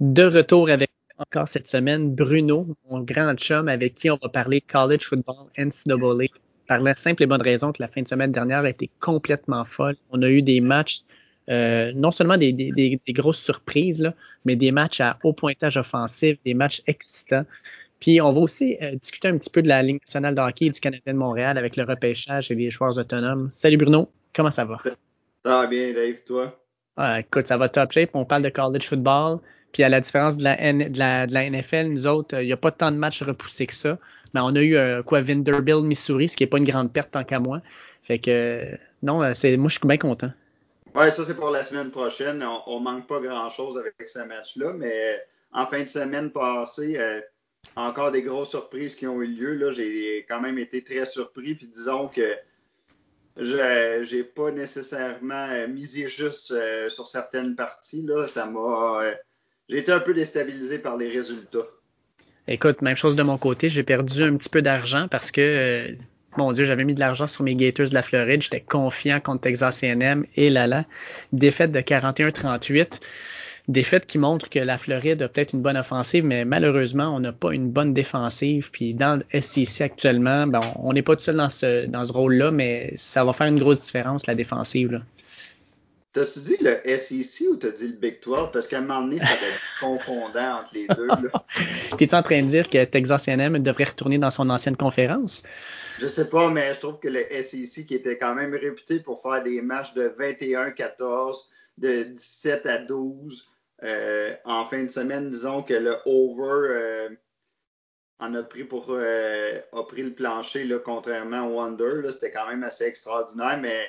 De retour avec encore cette semaine, Bruno, mon grand chum, avec qui on va parler college football, NCAA, par la simple et bonne raison que la fin de semaine dernière a été complètement folle. On a eu des matchs, euh, non seulement des, des, des, grosses surprises, là, mais des matchs à haut pointage offensif, des matchs excitants. Puis on va aussi euh, discuter un petit peu de la Ligue nationale de hockey du Canadien de Montréal avec le repêchage et les joueurs autonomes. Salut Bruno, comment ça va? Ça va bien, Dave, toi? écoute, ça va top shape. On parle de college football. Puis à la différence de la, NFL, nous autres, il n'y a pas tant de matchs repoussés que ça. Mais on a eu euh, quoi Vanderbilt, Missouri, ce qui n'est pas une grande perte tant qu'à moi. Fait que non, euh, c'est moi je suis bien content. Ouais, ça c'est pour la semaine prochaine. On, ne manque pas grand chose avec ce match-là, mais en fin de semaine passée, euh, encore des grosses surprises qui ont eu lieu. Là, j'ai quand même été très surpris. Puis disons que je n'ai pas nécessairement misé juste sur certaines parties. Là. Ça m'a j'ai été un peu déstabilisé par les résultats. Écoute, même chose de mon côté. J'ai perdu un petit peu d'argent parce que, euh, mon Dieu, j'avais mis de l'argent sur mes Gators de la Floride. J'étais confiant contre Texas A&M et là là. Défaite de 41-38. Défaite qui montre que la Floride a peut-être une bonne offensive, mais malheureusement, on n'a pas une bonne défensive. Puis dans le SEC actuellement, ben, on n'est pas tout seul dans ce, rôle-là, mais ça va faire une grosse différence, la défensive. T'as-tu dit le SEC ou t'as dit le Big 12? Parce qu'à un moment donné, ça va être confondant entre les deux. T'es-tu en train de dire que Texas A&M devrait retourner dans son ancienne conférence? Je sais pas, mais je trouve que le SEC, qui était quand même réputé pour faire des matchs de 21-14, de 17 à 12, euh, en fin de semaine, disons que le over euh, en a pris pour euh, a pris le plancher, là, contrairement au Wonder. C'était quand même assez extraordinaire, mais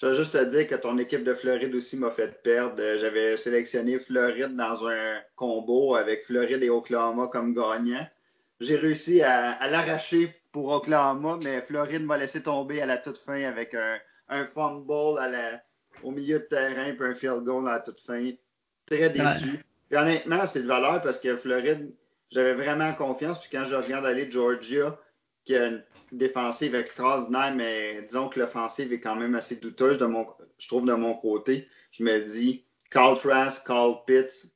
je veux juste te dire que ton équipe de Floride aussi m'a fait perdre. J'avais sélectionné Floride dans un combo avec Floride et Oklahoma comme gagnant. J'ai réussi à, l'arracher pour Oklahoma, mais Floride m'a laissé tomber à la toute fin avec un, fumble au milieu de terrain puis un field goal à la toute fin. Très déçu. honnêtement, c'est de valeur parce que Floride, j'avais vraiment confiance. Puis quand je regarde aller Georgia, qui a une défensive extraordinaire, mais disons que l'offensive est quand même assez douteuse, de mon, je trouve, de mon côté. Je me dis, Carl Trask, Carl Pitts,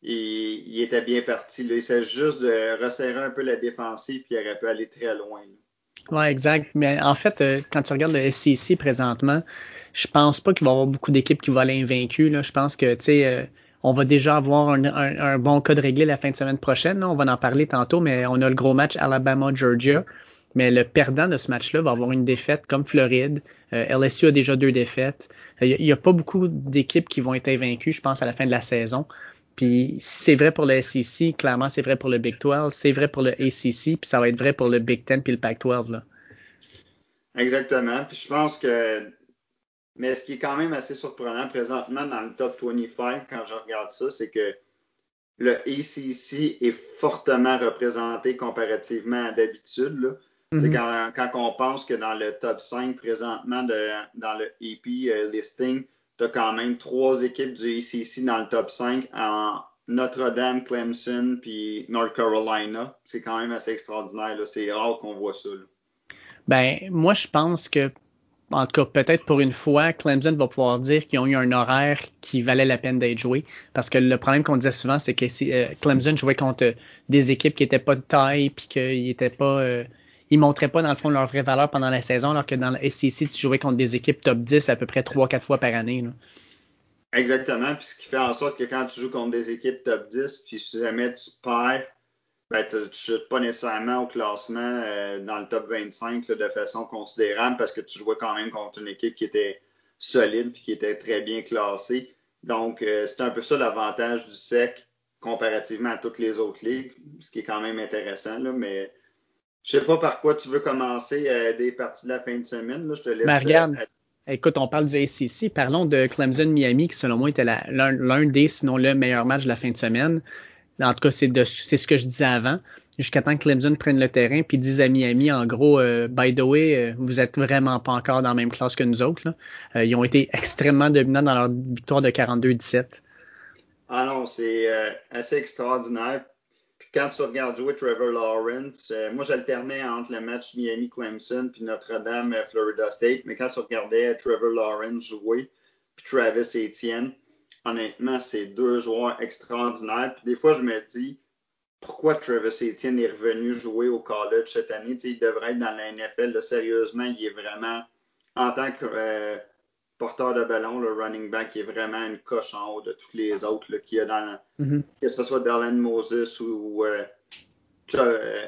il, il était bien parti. Là. Il s'agit juste de resserrer un peu la défensive, puis il aurait pu aller très loin. Oui, exact. Mais en fait, euh, quand tu regardes le SEC présentement, je pense pas qu'il va y avoir beaucoup d'équipes qui vont aller invaincues. Je pense que, tu sais, euh, on va déjà avoir un, bon cas de réglé la fin de semaine prochaine. On va en parler tantôt, mais on a le gros match Alabama-Georgia. Mais le perdant de ce match-là va avoir une défaite comme Floride. Euh, LSU a déjà deux défaites. Il n'y a, pas beaucoup d'équipes qui vont être vaincues, je pense, à la fin de la saison. Puis c'est vrai pour le SEC, clairement c'est vrai pour le Big 12, c'est vrai pour le ACC, puis ça va être vrai pour le Big 10 puis le Pac-12. Là. Exactement. Puis je pense que mais ce qui est quand même assez surprenant présentement dans le top 25, quand je regarde ça, c'est que le ACC est fortement représenté comparativement à d'habitude. Mm-hmm. quand, quand, on pense que dans le top 5 présentement de, dans le EP euh, listing, tu as quand même trois équipes du ACC dans le top 5 en Notre-Dame, Clemson puis North Carolina. C'est quand même assez extraordinaire. C'est rare qu'on voit ça. Ben, moi, je pense que en tout cas, peut-être pour une fois, Clemson va pouvoir dire qu'ils ont eu un horaire qui valait la peine d'être joué. Parce que le problème qu'on disait souvent, c'est que euh, Clemson jouait contre des équipes qui n'étaient pas de taille, puis qu'ils n'étaient pas. Euh, ils montraient pas dans le fond leur vraie valeur pendant la saison, alors que dans le SEC, tu jouais contre des équipes top 10 à peu près 3-4 fois par année. Exactement. Puis ce qui fait en sorte que quand tu joues contre des équipes top 10, puis si jamais tu perds, ben, tu ne chutes pas nécessairement au classement euh, dans le top 25 de façon considérable parce que tu jouais quand même contre une équipe qui était solide puis qui était très bien classée. Donc, euh, c'est un peu ça l'avantage du SEC comparativement à toutes les autres ligues, ce qui est quand même intéressant. Là, mais je sais pas par quoi tu veux commencer euh, des parties de la fin de semaine. Là. Je te laisse. Ben, regarde. Écoute, on parle du ACC. Parlons de Clemson-Miami, qui selon moi était l'un des, sinon le meilleur match de la fin de semaine. En tout cas, c'est ce que je disais avant. Jusqu'à temps que Clemson prenne le terrain puis disent à Miami, en gros, euh, by the way, euh, vous êtes vraiment pas encore dans la même classe que nous autres. Euh, ils ont été extrêmement dominants dans leur victoire de 42-17. Ah non, c'est assez extraordinaire. Quand tu regardes jouer Trevor Lawrence, moi j'alternais entre le match Miami-Clemson puis Notre-Dame-Florida State, mais quand tu regardais Trevor Lawrence jouer, puis Travis Etienne, honnêtement, c'est deux joueurs extraordinaires. Puis des fois, je me dis, pourquoi Travis Etienne est revenu jouer au college cette année? il devrait être dans la NFL. sérieusement, il est vraiment, en tant que euh, porteur de ballon, le running back, il est vraiment une coche en haut de tous les autres qu'il y a dans, mm-hmm. que ce soit Darren Moses ou euh, euh,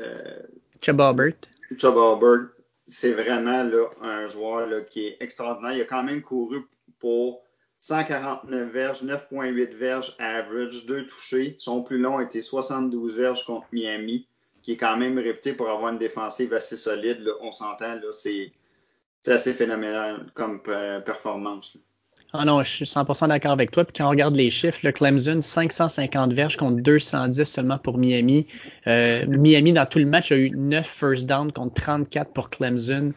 euh Chubb Albert. Chubb Albert. C'est vraiment là, un joueur là, qui est extraordinaire. Il a quand même couru pour 149 verges, 9,8 verges average, deux touchés. Son plus long était 72 verges contre Miami, qui est quand même réputé pour avoir une défensive assez solide. On s'entend, là, c'est, assez phénoménal comme euh, performance. Ah non, je suis 100% d'accord avec toi. Puis quand on regarde les chiffres, le Clemson, 550 verges contre 210 seulement pour Miami. Euh, Miami, dans tout le match, a eu 9 first down contre 34 pour Clemson.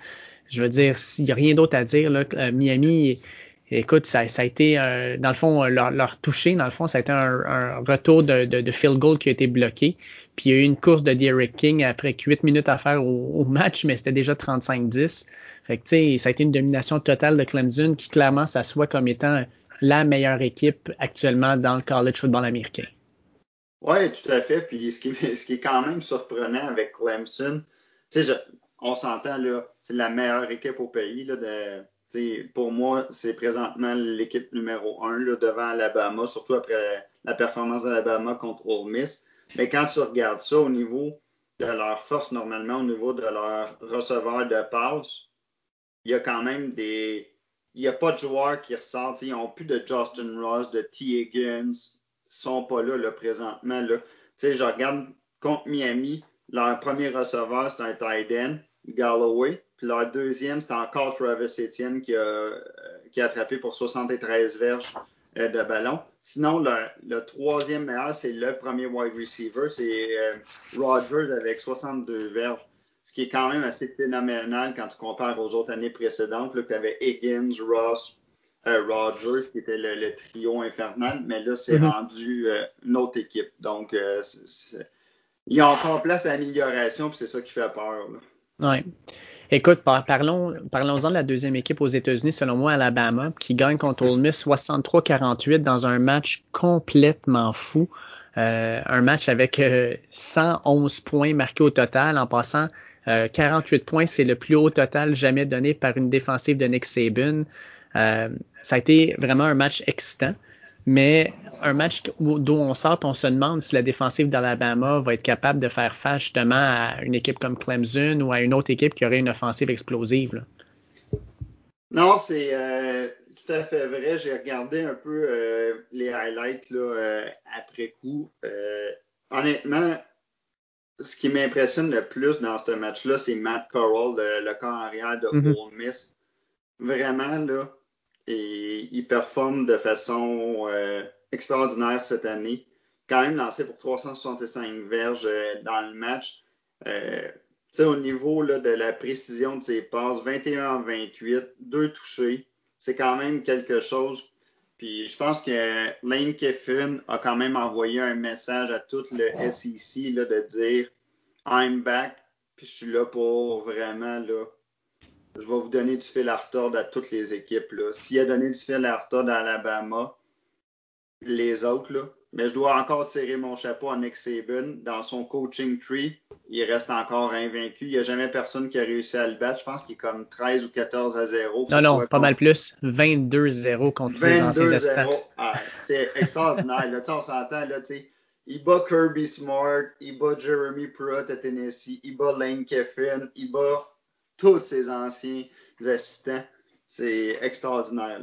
Je veux dire, il n'y a rien d'autre à dire. Là. Euh, Miami Écoute, ça, a été, dans le fond, leur, leur toucher, dans le fond, ça a été un, retour de, de, field goal qui a été bloqué. Puis il y a eu une course de Derek King après 8 minutes à faire au, match, mais c'était déjà 35-10. Fait que, ça a été une domination totale de Clemson qui clairement s'assoit comme étant la meilleure équipe actuellement dans le college football américain. Oui, tout à fait. Puis ce qui, ce qui est quand même surprenant avec Clemson, on s'entend, là, c'est la meilleure équipe au pays là, pour moi, c'est présentement l'équipe numéro un là, devant Alabama, surtout après la, performance d'Alabama contre Ole Miss. Mais quand tu regardes ça au niveau de leur force, normalement, au niveau de leur receveur de passe, il y a quand même des. Il n'y a pas de joueurs qui ressortent. Ils n'ont plus de Justin Ross, de T. Higgins. Ils sont pas là, là présentement. Là. Je regarde contre Miami, leur premier receveur, c'est un tight Galloway. Puis leur deuxième, c'était encore Travis Etienne qui a, euh, qui a attrapé pour 73 verges euh, de ballon. Sinon, le, troisième meilleur, c'est le premier wide receiver, c'est euh, Rodgers avec 62 verges. Ce qui est quand même assez phénoménal quand tu compares aux autres années précédentes. Là, tu avais Higgins, Ross, Rodgers, qui était le, trio infernal, mais là, c'est mm-hmm. rendu une autre équipe. Donc, il y a encore place à amélioration, puis c'est ça qui fait peur. Oui. Écoute, parlons, parlons-en de la deuxième équipe aux États-Unis, selon moi, Alabama, qui gagne contre Ole Miss 63-48 dans un match complètement fou. Euh, un match avec 111 euh, points marqués au total, en passant 48 euh, points, c'est le plus haut total jamais donné par une défensive de Nick Saban. ça a été vraiment un match excitant mais un match d'où on sort, on se demande si la défensive d'Alabama va être capable de faire face justement à une équipe comme Clemson ou à une autre équipe qui aurait une offensive explosive. Non, c'est euh, tout à fait vrai. J'ai regardé un peu euh, les highlights là, euh, après coup. honnêtement, ce qui m'impressionne le plus dans ce match-là, c'est Matt Corral, le, corps arrière de mm-hmm. Ole Miss. Vraiment, là, et il performe de façon euh, extraordinaire cette année. Quand même lancé pour 365 verges euh, dans le match. Euh, au niveau là, de la précision de ses passes, 21 en 28, deux touchés, c'est quand même quelque chose. Puis je pense que Lane Kiffin a quand même envoyé un message à tout le SEC là, de dire I'm back, puis je suis là pour vraiment là, je vais vous donner du fil à retordre à toutes les équipes. S'il a donné du fil à retordre à Alabama, les autres, là, mais je dois encore tirer mon chapeau à Nick Saban. Dans son coaching tree, il reste encore invaincu. Il n'y a jamais personne qui a réussi à le battre. Je pense qu'il est comme 13 ou 14 à 0. Non, non, pas mal plus. 22-0 contre les anciens assistants. Ah, c'est extraordinaire. Là, on s'entend. Là, il bat Kirby Smart, il bat Jeremy Pruitt à Tennessee, il bat Lane Kiffin, il bat tous ces anciens assistants. C'est extraordinaire.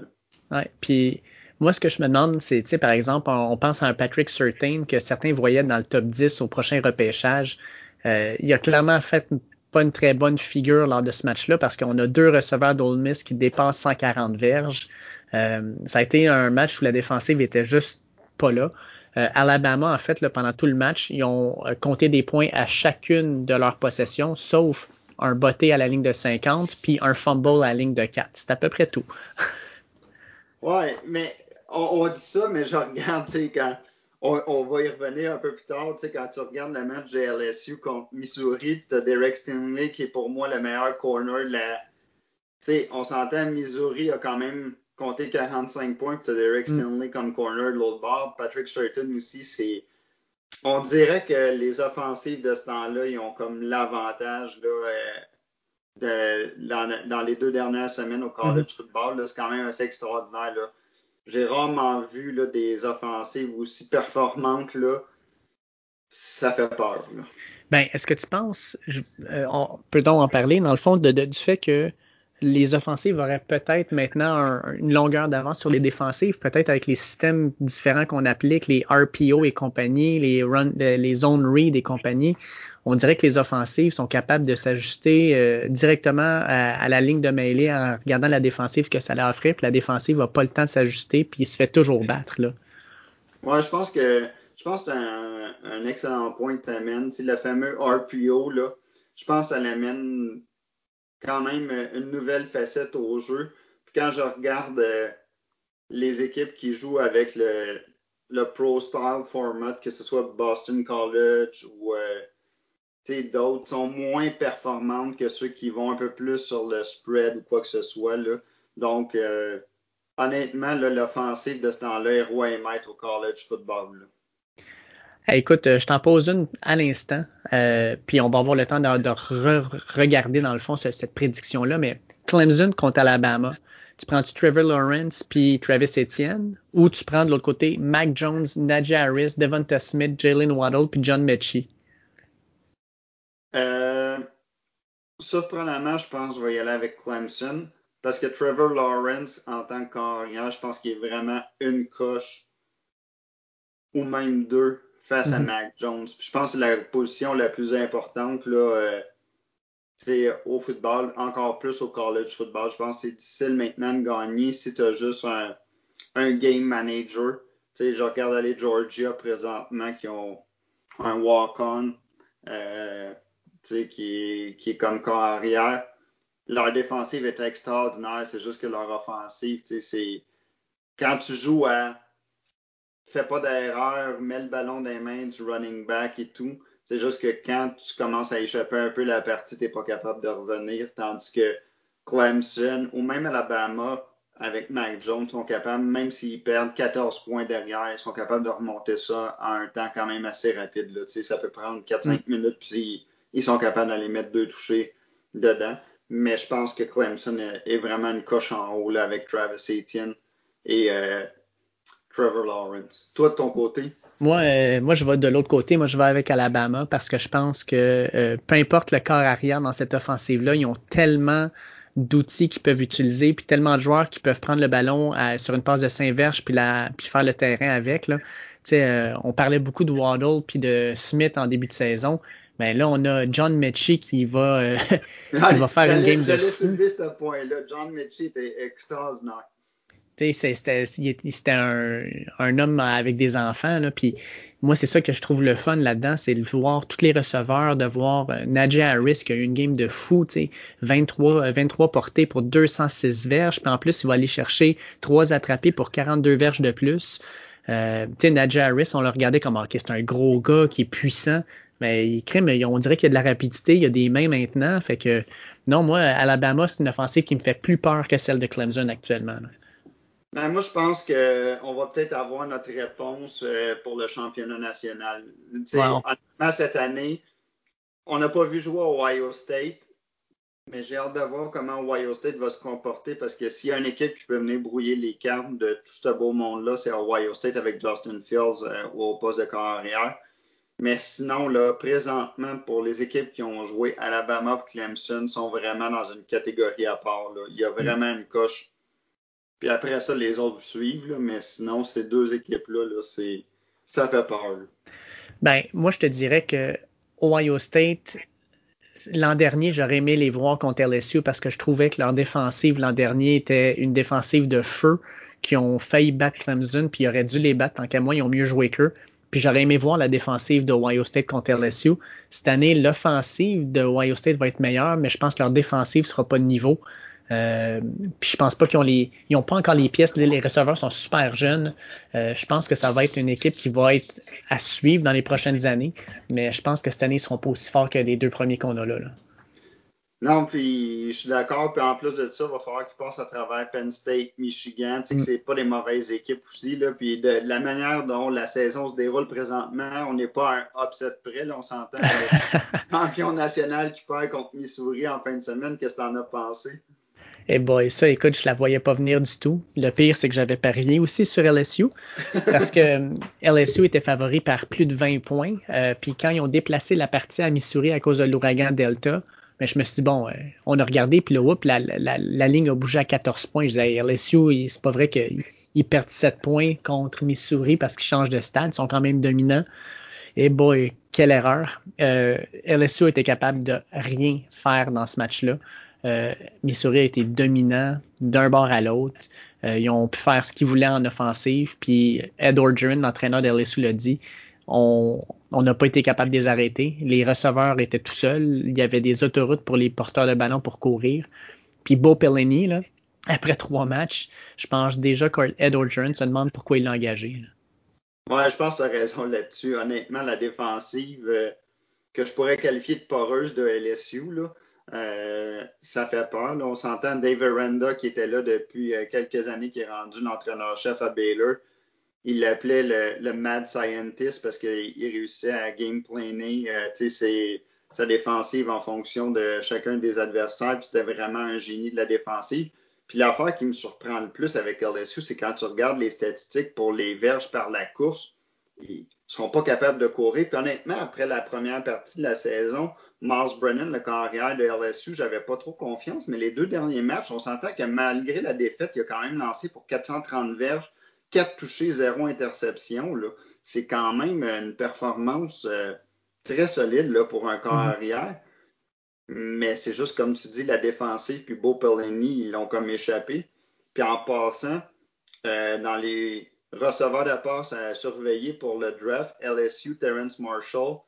Ouais, puis moi, ce que je me demande, c'est, tu sais, par exemple, on, pense à un Patrick Certain que certains voyaient dans le top 10 au prochain repêchage. Euh, il a clairement fait pas une très bonne figure lors de ce match-là parce qu'on a deux receveurs d'Ole Miss qui dépassent 140 verges. Euh, ça a été un match où la défensive était juste pas là. Euh, Alabama, en fait, là, pendant tout le match, ils ont compté des points à chacune de leurs possessions, sauf un botté à la ligne de 50, puis un fumble à la ligne de 4. C'est à peu près tout. ouais, mais on, dit ça, mais je regarde, tu sais, quand on, va y revenir un peu plus tard, tu sais, quand tu regardes le match de LSU contre Missouri, puis tu as Derek Stingley qui est pour moi le meilleur corner de la. Tu sais, on s'entend, Missouri a quand même compter 45 points, tu as Derek Mm. Stanley comme corner de l'autre bord. Patrick Sturton aussi, c'est. On dirait que les offensives de ce temps-là, ils ont comme l'avantage là, euh, dans, dans les deux dernières semaines au college football. là. C'est quand même assez extraordinaire. J'ai rarement vu là, des offensives aussi performantes. Là. Ça fait peur. Là. Ben, est-ce que tu penses, je- euh, on- peut-on en parler, dans le fond, de- de- du fait que les offensives auraient peut-être maintenant un- une longueur d'avance sur les défensives, peut-être avec les systèmes différents qu'on applique, les RPO et compagnie, les, run, euh, les zone read et compagnie. On dirait que les offensives sont capables de s'ajuster euh, directement à, à la ligne de mêlée en regardant la défensive ce que ça leur offrait, puis la défensive n'a pas le temps de s'ajuster, puis il se fait toujours battre. Là. Ouais, je pense que je pense que un, un excellent point que tu amènes. C'est le fameux RPO, là. Je pense que ça l'amène quand même une nouvelle facette au jeu. Puis quand je regarde euh, les équipes qui jouent avec le, Pro Style format, que ce soit Boston College ou euh, d'autres, sont moins performantes que ceux qui vont un peu plus sur le spread ou quoi que ce soit. Là. Donc, euh, honnêtement, l'offensive de ce temps-là est roi et maître au college football. là. Écoute, euh, je t'en pose une à l'instant, euh, puis on va avoir le temps de, re- regarder dans le fond ce- cette prédiction-là, mais Clemson contre Alabama, tu prends-tu Trevor Lawrence puis Travis Etienne, ou tu prends de l'autre côté Mac Jones, Najee Harris, Devonta Smith, Jalen Waddle puis John Mechie? Euh, surprenamment, je pense que je vais y aller avec Clemson parce que Trevor Lawrence, en tant que carrière, je pense qu'il est vraiment une coche ou même deux face à Mhm. Mac Jones. Puis je pense que c'est la position la plus importante là, euh, c'est au football, encore plus au college football. Je pense que c'est difficile maintenant de gagner si tu as juste un, un game manager. Tu sais, je regarde aller Georgia présentement qui ont un walk-on. Euh, tu sais, qui est, qui est comme corps arrière. Leur défensive est extraordinaire, c'est juste que leur offensive, tu sais, c'est quand tu joues à fais pas d'erreur, mets le ballon dans les mains du running back et tout. C'est juste que quand tu commences à échapper un peu la partie, t'es pas capable de revenir, tandis que Clemson ou même Alabama avec Mac Jones sont capables, même s'ils perdent 14 points derrière, ils sont capables de remonter ça à un temps quand même assez rapide. Là. Tu ça peut prendre 4-5 minutes, puis ils sont capables d'aller mettre deux touchés dedans. Mais je pense que Clemson est, est vraiment une coche en haut là, avec Travis Etienne et euh, Trevor Lawrence. Toi, de ton côté? Moi, euh, moi, je vais de l'autre côté. Moi, je vais avec Alabama parce que je pense que euh, peu importe le corps arrière dans cette offensive-là, ils ont tellement d'outils qu'ils peuvent utiliser, puis tellement de joueurs qui peuvent prendre le ballon à- sur une passe de Saint-Verge puis, la, puis faire le terrain avec. Là. Euh, on parlait beaucoup de Waddle puis de Smith en début de saison. Mais là, on a John Mechie qui va, euh, qui va faire une game de fou. ce point-là. John était extraordinaire. C'était un, un homme avec des enfants. Là, puis moi, c'est ça que je trouve le fun là-dedans, c'est de voir tous les receveurs, de voir euh, Najee Harris qui a eu une game de fou, tu sais, 23, euh, 23 portées pour 206 verges, puis en plus, il va aller chercher trois attrapés pour 42 verges de plus. Euh, Najee Harris, on le regardait comme, ok, c'est un gros gars qui est puissant, mais il crée, mais on dirait qu'il y a de la rapidité, il y a des mains maintenant, fait que non, moi, Alabama, c'est une offensive qui me fait plus peur que celle de Clemson actuellement. là. Ben, moi, je pense qu'on va peut-être avoir notre réponse euh, pour le championnat national. Wow. honnêtement, cette année, on n'a pas vu jouer à Ohio State, mais j'ai hâte de voir comment Ohio State va se comporter parce que s'il y a une équipe qui peut venir brouiller les cartes de tout ce beau monde-là, c'est Ohio State avec Justin Fields euh, au poste de carrière. Mais sinon, là, présentement, pour les équipes qui ont joué Alabama et Clemson, sont vraiment dans une catégorie à part. là. Il y a vraiment une coche. Puis après ça, les autres suivent, là, mais sinon, ces deux équipes-là, là, c'est ça fait peur. Ben, moi, je te dirais que Ohio State, l'an dernier, j'aurais aimé les voir contre LSU parce que je trouvais que leur défensive l'an dernier était une défensive de feu qui ont failli battre Clemson, puis ils auraient dû les battre tant qu'à moi, ils ont mieux joué qu'eux. Puis j'aurais aimé voir la défensive de Ohio State contre LSU. Cette année, l'offensive de Ohio State va être meilleure, mais je pense que leur défensive sera pas de niveau. Euh, puis je pense pas qu'ils ont les, ils ont pas encore les pièces. Les receveurs sont super jeunes. Euh, je pense que ça va être une équipe qui va être à suivre dans les prochaines années. Mais je pense que cette année, ils seront pas aussi forts que les deux premiers qu'on a là. là. Non, puis je suis d'accord. Puis en plus de ça, il va falloir qu'il passe à travers Penn State, Michigan. Tu sais que mm. c'est pas des mauvaises équipes aussi. Là. Puis de, la manière dont la saison se déroule présentement, on n'est pas à un upset près. Là, on s'entend. champion national qui perd contre Missouri en fin de semaine, qu'est-ce que t'en as pensé? Eh boy, ça, écoute, je la voyais pas venir du tout. Le pire, c'est que j'avais parié aussi sur LSU parce que euh, LSU était favori par plus de 20 points. Euh, puis quand ils ont déplacé la partie à Missouri à cause de l'ouragan Delta, mais je me suis dit, bon, euh, on a regardé, puis là, la, la, la, ligne a bougé à 14 points. Je disais, LSU, c'est pas vrai qu'ils perdent 7 points contre Missouri parce qu'ils changent de stade. Ils sont quand même dominants. Et boy, quelle erreur. Euh, LSU était capable de rien faire dans ce match-là. Euh, Missouri a été dominant d'un bord à l'autre. ils ont pu faire ce qu'ils voulaient en offensive. Puis Ed Orgeron, l'entraîneur de LSU, l'a dit on n'a pas été capable de les arrêter. Les receveurs étaient tout seuls. Il y avait des autoroutes pour les porteurs de ballon pour courir. Puis Bo Pelini, après trois matchs, je pense déjà qu'Ed Orgeron se demande pourquoi il l'a engagé. Ouais, je pense que tu as raison là-dessus. Honnêtement, la défensive euh, que je pourrais qualifier de poreuse de LSU, là, euh, ça fait peur. On s'entend Dave Aranda qui était là depuis euh, quelques années, qui est rendu l'entraîneur-chef à Baylor il l'appelait le, mad scientist parce qu'il réussissait à game planer euh, sa défensive en fonction de chacun des adversaires. C'était vraiment un génie de la défensive. Puis l'affaire qui me surprend le plus avec LSU, c'est quand tu regardes les statistiques pour les verges par la course, seront pas capables de courir. Puis honnêtement, après la première partie de la saison, Miles Brennan, le carrière de LSU, j'avais pas trop confiance. Mais les deux derniers matchs, on s'entend que malgré la défaite, il a quand même lancé pour 430 verges 4 touchés, 0 interception, c'est quand même une performance euh, très solide là, pour un corps mm-hmm. arrière. Mais c'est juste comme tu dis, la défensive, puis Beau Pellegrini, ils l'ont comme échappé. Puis en passant, euh, dans les receveurs de passe à surveiller pour le draft, LSU, Terrence Marshall,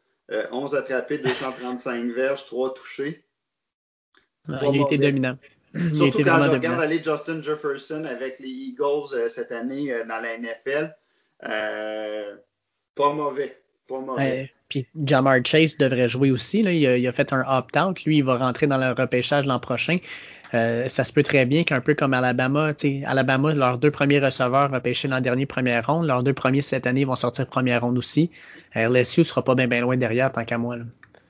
11 euh, attrapés, 235 verges, 3 touchés. il a été dominant. Surtout quand je regarde aller Justin Jefferson avec les Eagles euh, cette année euh, dans la NFL. Pas mauvais. Pas mauvais. puis Jamar Chase devrait jouer aussi. Là. Il, a, fait un opt-out. Lui, il va rentrer dans le repêchage l'an prochain. Ça se peut très bien qu'un peu comme Alabama, Alabama, leurs deux premiers receveurs repêchés l'an dernier première ronde, leurs deux premiers cette année vont sortir première ronde aussi. LSU sera pas bien loin derrière tant qu'à moi. Là.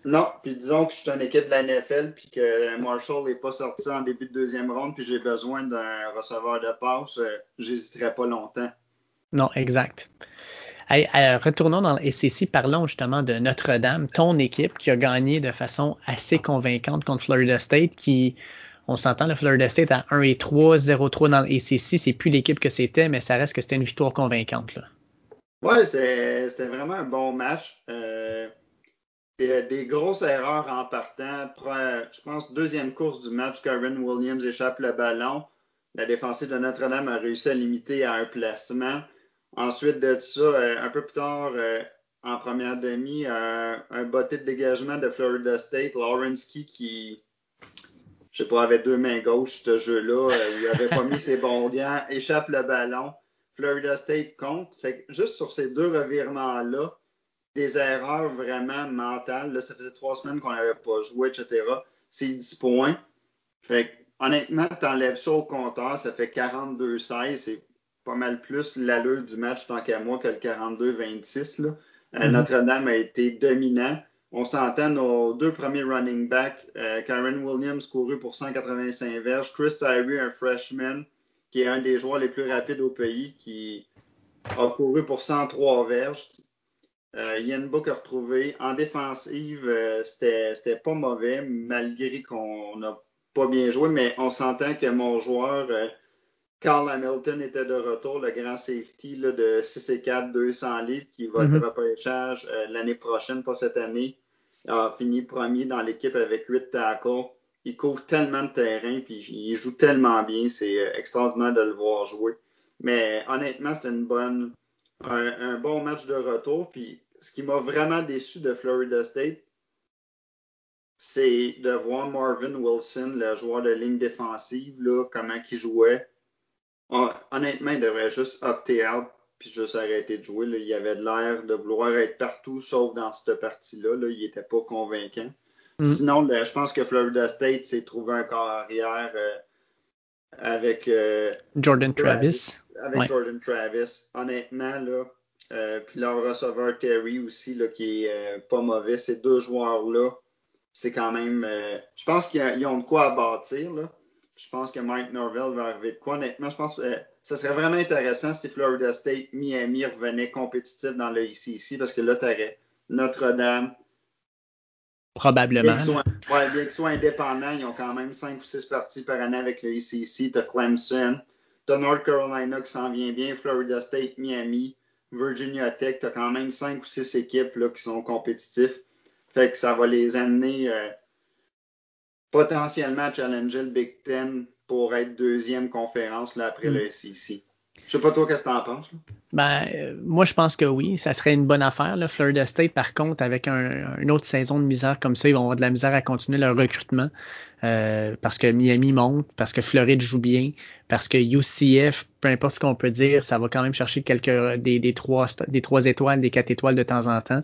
Non, puis disons que je suis une équipe de la NFL, puis que Marshall n'est pas sorti en début de deuxième ronde, puis j'ai besoin d'un receveur de passe, euh, j'hésiterai pas longtemps. Non, exact. Euh, retournons dans le SEC, parlons justement de Notre-Dame, ton équipe qui a gagné de façon assez convaincante contre Florida State, qui, on s'entend, le Florida State à 1 et 3, 0-3 dans SEC, c'est plus l'équipe que c'était, mais ça reste que c'était une victoire convaincante. Là. Ouais, c'était vraiment un bon match. Euh, des grosses erreurs en partant. Je pense, deuxième course du match, Karen Williams échappe le ballon. La défensive de Notre-Dame a réussi à limiter à un placement. Ensuite de ça, euh, un peu plus tard, euh, en première demi, un, un botté de dégagement de Florida State, Lawrence Key, qui, je sais pas, avait deux mains gauches, ce jeu-là, euh, il avait pas mis ses bons gants, échappe le ballon. Florida State compte. Fait juste sur ces deux revirements-là, des erreurs vraiment mentales. Là, ça faisait trois semaines qu'on n'avait pas joué, etc. C'est 10 points. Fait honnêtement, tu enlèves ça au compteur, ça fait 42-16. C'est pas mal plus l'allure du match tant qu'à moi que le 42-26. Euh, mm-hmm. Notre-Dame a été dominant. On s'entend nos deux premiers running backs. Euh, Karen Williams couru pour 185 verges. Chris Tyree, un freshman, qui est un des joueurs les plus rapides au pays, qui a couru pour 103 verges. Euh, Yann Book a retrouvé. En défensive, euh, c'était pas mauvais, malgré qu'on n'a pas bien joué, mais on s'entend que mon joueur, euh, Carl Hamilton, était de retour, le grand safety là, de 6 et 4, 200 livres, qui va être mm-hmm. repêchage l'année prochaine, pas cette année. A fini premier dans l'équipe avec 8 tackles. Il couvre tellement de terrain, puis il joue tellement bien. C'est extraordinaire de le voir jouer. Mais honnêtement, c'est une bonne, un, bon match de retour. Puis ce qui m'a vraiment déçu de Florida State, c'est de voir Marvin Wilson, le joueur de ligne défensive, là, comment il jouait. Honnêtement, il devrait juste opter out puis juste arrêter de jouer. Il avait de l'air de vouloir être partout sauf dans cette partie-là. Là. Il n'était pas convaincant. Mm. Sinon, je pense que Florida State s'est trouvé un corps arrière euh, avec Jordan Travis. Avec Jordan Travis. Honnêtement, là, puis leur receveur Terry aussi, là, qui est pas mauvais. Ces deux joueurs-là, c'est quand même. je pense qu'ils ont de quoi à bâtir. Là. Je pense que Mike Norvell va arriver de quoi. Honnêtement, je pense que euh, ça serait vraiment intéressant si Florida State, Miami revenait compétitif dans le ICC parce que là, tu aurais Notre-Dame. Probablement. Bien qu'ils soient, indépendants, ils ont quand même 5 ou 6 parties par année avec le ICC. Tu as Clemson, tu as North Carolina qui s'en vient bien, Florida State, Miami, Virginia Tech. Tu as quand même 5 ou 6 équipes là, qui sont compétitifs. Fait que ça va les amener. Euh, potentiellement challenger le Big Ten pour être deuxième conférence là, après mm. le SEC. Je sais pas toi, qu'est-ce que tu en penses? Ben, euh, moi, je pense que oui, ça serait une bonne affaire. Là. Florida State, par contre, avec une autre saison de misère comme ça, ils vont avoir de la misère à continuer leur recrutement euh, parce que Miami monte, parce que Floride joue bien, parce que UCF, peu importe ce qu'on peut dire, ça va quand même chercher quelques des, des, trois, des trois étoiles, des quatre étoiles de temps en temps.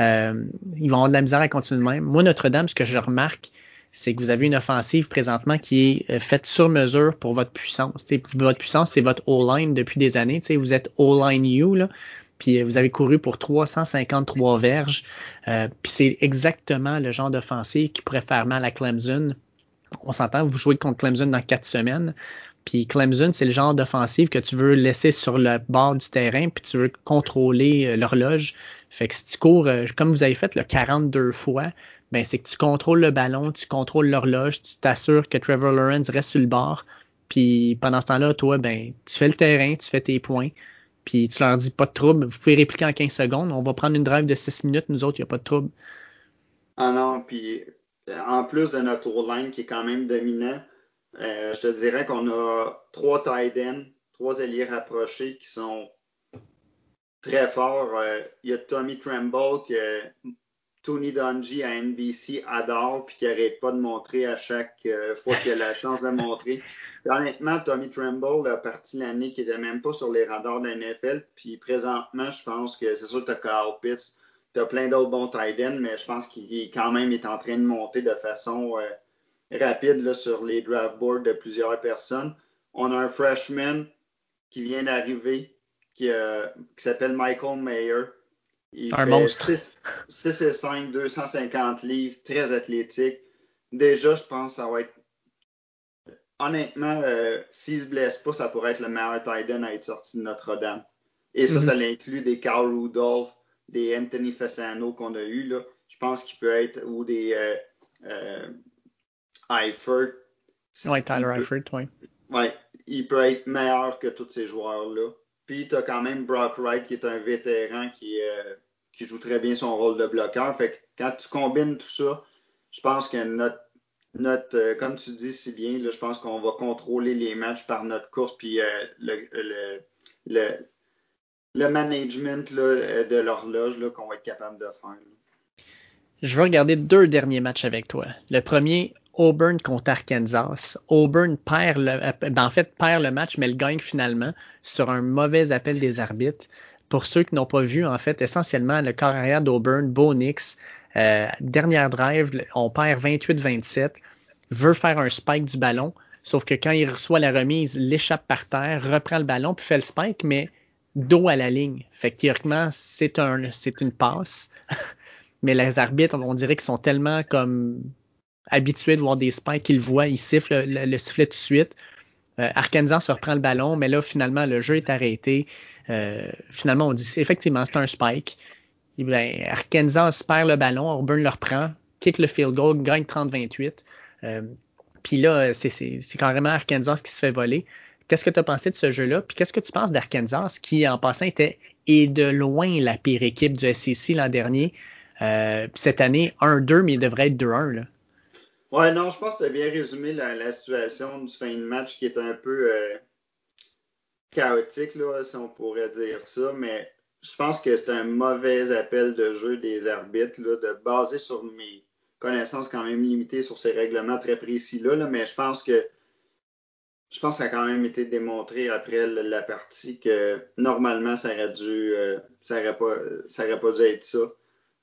Euh, ils vont avoir de la misère à continuer de même. Moi, Notre-Dame, ce que je remarque, c'est que vous avez une offensive présentement qui est euh, faite sur mesure pour votre puissance. votre puissance, c'est votre O-line depuis des années. Vous êtes O-line U, puis euh, vous avez couru pour 353 verges. Euh, puis c'est exactement le genre d'offensive qui pourrait faire mal à Clemson. On s'entend, vous jouez contre Clemson dans quatre semaines. Puis Clemson, c'est le genre d'offensive que tu veux laisser sur le bord du terrain, puis tu veux contrôler l'horloge. Fait que si tu cours, comme vous avez fait le 42 fois, ben, c'est que tu contrôles le ballon, tu contrôles l'horloge, tu t'assures que Trevor Lawrence reste sur le bord. Puis pendant ce temps-là, toi, ben, tu fais le terrain, tu fais tes points, puis tu leur dis pas de trouble. Vous pouvez répliquer en 15 secondes. On va prendre une drive de 6 minutes, nous autres, il n'y a pas de trouble. Ah non, puis en plus de notre line qui est quand même dominant, euh, je te dirais qu'on a trois tight ends, trois alliés rapprochés qui sont très forts. Euh, il y a Tommy Tremble que Tony Dungy à NBC adore puis qui n'arrête pas de montrer à chaque euh, fois qu'il a la chance de montrer. honnêtement, Tommy Tremble a parti l'année qui n'était même pas sur les radars de NFL. Puis présentement, je pense que c'est sûr que tu as Kyle Pitts, tu as plein d'autres bons tight ends, mais je pense qu'il quand même est en train de monter de façon euh, rapide là, sur les draft boards de plusieurs personnes. On a un freshman qui vient d'arriver qui, euh, qui s'appelle Michael Mayer il un fait monstre. 6, et 5, 250 livres, très athlétique. Déjà, je pense que ça va être. Honnêtement, euh, s'il se blesse pas, ça pourrait être le meilleur tight à être sorti de Notre-Dame. Et ça, ça mm-hmm. inclut des Carl Rudolph, des Anthony Fasano qu'on a eu là. Je pense qu'il peut être ou des euh, euh, Eifert. Oui, Tyler Eifert, oui. Ouais, il peut être meilleur que tous ces joueurs-là. Puis tu as quand même Brock Wright qui est un vétéran qui, euh, qui joue très bien son rôle de bloqueur. Fait que quand tu combines tout ça, je pense que notre, notre euh, comme tu dis si bien, là, je pense qu'on va contrôler les matchs par notre course puis euh, le, le, le, le, management là, de l'horloge qu'on va être capable de faire. Je vais regarder deux derniers matchs avec toi. Le premier, Auburn contre Arkansas. Auburn perd le, ben, en fait, perd le match, mais le gagne finalement sur un mauvais appel des arbitres. Pour ceux qui n'ont pas vu, en fait, essentiellement, le corps arrière d'Auburn, Bo Nix, euh, dernière drive, on perd 28-27, veut faire un spike du ballon, sauf que quand il reçoit la remise, l'échappe par terre, reprend le ballon, puis fait le spike, mais dos à la ligne. Fait que théoriquement, c'est une passe. mais les arbitres, on dirait qu'ils sont tellement comme habitué de voir des spikes qu'il voit, il siffle le, sifflet tout de suite. Euh, Arkansas se reprend le ballon, mais là, finalement, le jeu est arrêté. Euh, finalement, on dit effectivement, c'est un spike. Et bien, Arkansas perd le ballon, Auburn le reprend, kick le field goal, gagne 30-28. Euh, puis là, c'est carrément Arkansas qui se fait voler. Qu'est-ce que tu as pensé de ce jeu-là? Puis qu'est-ce que tu penses d'Arkansas, qui en passant était et de loin la pire équipe du SEC l'an dernier? cette année, 1-2, mais il devrait être 2-1. Ouais, non, je pense que tu as bien résumé la, situation du fin de match qui est un peu euh, chaotique, là, si on pourrait dire ça, mais je pense que c'est un mauvais appel de jeu des arbitres, là, de baser sur mes connaissances quand même limitées sur ces règlements très précis-là, là, mais je pense que je pense que ça a quand même été démontré après la partie que normalement ça aurait dû euh, ça aurait pas ça aurait pas dû être ça.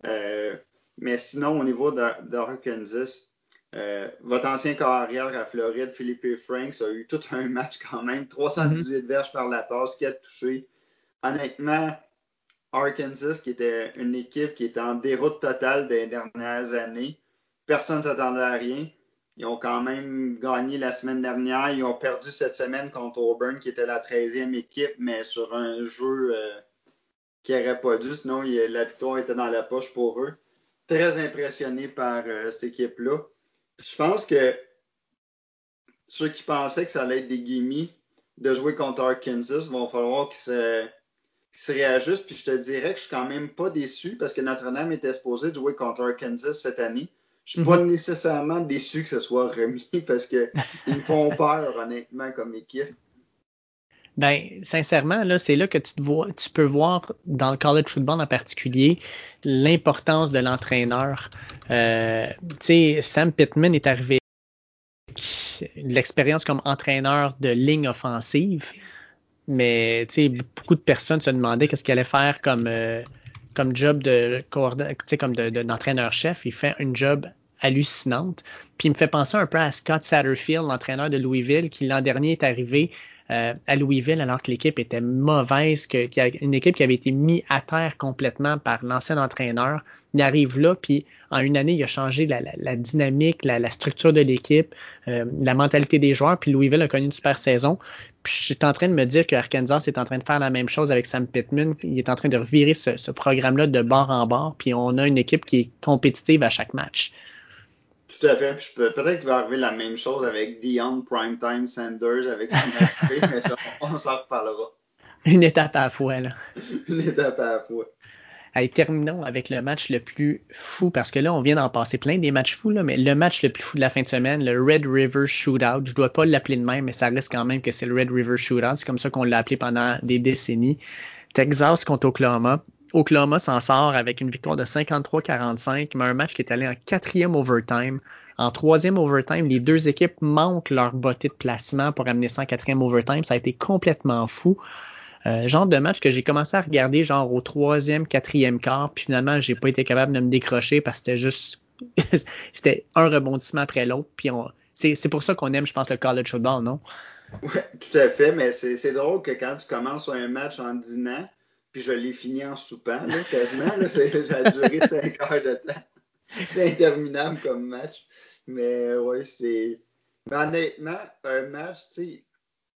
Euh, Mais sinon, au niveau d'Arkansas, euh, votre ancien carrière à Floride, Philippe Franks, a eu tout un match quand même. 318 mm verges par la passe, 4 touchés. Honnêtement, Arkansas, qui était une équipe qui était en déroute totale des dernières années, personne ne s'attendait à rien. Ils ont quand même gagné la semaine dernière. Ils ont perdu cette semaine contre Auburn, qui était la 13e équipe, mais sur un jeu euh, qui n'aurait pas dû. Sinon, la victoire était dans la poche pour eux. Très impressionné par euh, cette équipe-là. Je pense que ceux qui pensaient que ça allait être des gimmies de jouer contre Arkansas vont falloir qu'ils se, se réajustent. Puis je te dirais que je suis quand même pas déçu parce que Notre-Dame était supposé jouer contre Arkansas cette année. Je suis pas mhm. nécessairement déçu que ce soit remis parce qu'ils me font peur, honnêtement, comme équipe. Ben, sincèrement, là, c'est là que tu, te vois, tu peux voir dans le college football en particulier l'importance de l'entraîneur. Euh, tu sais, Sam Pittman est arrivé avec l'expérience comme entraîneur de ligne offensive, mais tu sais, beaucoup de personnes se demandaient qu'est-ce qu'il allait faire comme euh, comme job de comme d'entraîneur-chef. il fait un job hallucinante. Puis il me fait penser un peu à Scott Satterfield, l'entraîneur de Louisville, qui l'an dernier est arrivé euh, à Louisville alors que l'équipe était mauvaise, que, une équipe qui avait été mise à terre complètement par l'ancien entraîneur. Il arrive là, puis en une année, il a changé la, dynamique, la, structure de l'équipe, euh, la mentalité des joueurs, puis Louisville a connu une super saison. Puis je suis en train de me dire que Arkansas est en train de faire la même chose avec Sam Pittman. Il est en train de revirer ce, ce programme-là de bord en bord, puis on a une équipe qui est compétitive à chaque match. Tout à fait. Peut-être qu'il va arriver la même chose avec Dion Primetime Sanders, avec son mais ça, on s'en reparlera. Une étape à la fois, là. Une étape à la fois. Allez, terminons avec le match le plus fou, parce que là, on vient d'en passer plein des matchs fous, là, mais le match le plus fou de la fin de semaine, le Red River Shootout, je dois pas l'appeler de même, mais ça reste quand même que c'est le Red River Shootout. C'est comme ça qu'on l'a appelé pendant des décennies. Texas contre Oklahoma. Oklahoma s'en sort avec une victoire de 53-45, mais un match qui est allé en quatrième overtime. En troisième overtime, les deux équipes manquent leur beauté de placement pour amener ça en quatrième overtime. Ça a été complètement fou. Euh, genre de match que j'ai commencé à regarder genre au troisième, quatrième quart, puis finalement, j'ai pas été capable de me décrocher parce que c'était juste c'était un rebondissement après l'autre. C'est pour ça qu'on aime, je pense, le college football, non? Oui, tout à fait, mais c'est drôle que quand tu commences un match en dînant, puis je l'ai fini en soupant, là, quasiment. Là, ça a duré cinq heures de temps. C'est interminable comme match. Mais oui, c'est. Mais honnêtement, un match, tu sais,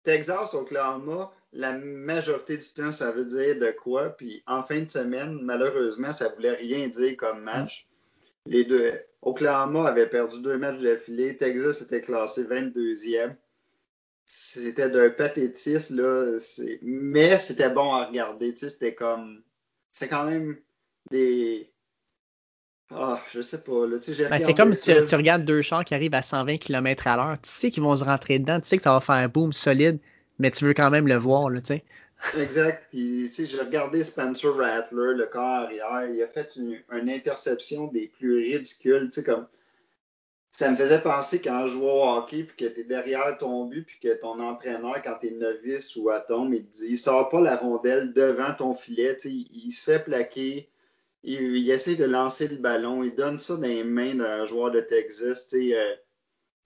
Texas-Oklahoma, la majorité du temps, ça veut dire de quoi. Puis en fin de semaine, malheureusement, ça voulait rien dire comme match. Les deux. Oklahoma avait perdu deux matchs d'affilée. Texas était classé 22e c'était d'un pathétisme, là. Mais c'était bon à regarder. Tu sais, c'était comme. C'est quand même des. Ah, je sais pas. Là, tu sais, ben, c'est comme si tu, regardes deux chars qui arrivent à 120 km à l'heure. Tu sais qu'ils vont se rentrer dedans. Tu sais que ça va faire un boom solide, mais tu veux quand même le voir, là, tu sais. Exact. Puis, tu sais, j'ai regardé Spencer Rattler, le corps arrière. Il a fait une, une interception des plus ridicules. Tu sais, comme ça me faisait penser quand je jouais au hockey, puis que tu es derrière ton but, puis que ton entraîneur, quand tu es novice ou à tombe, il te dit sors pas la rondelle devant ton filet. Il, il, se fait plaquer, il, essaie de lancer le ballon, il donne ça dans les mains d'un joueur de Texas. Euh,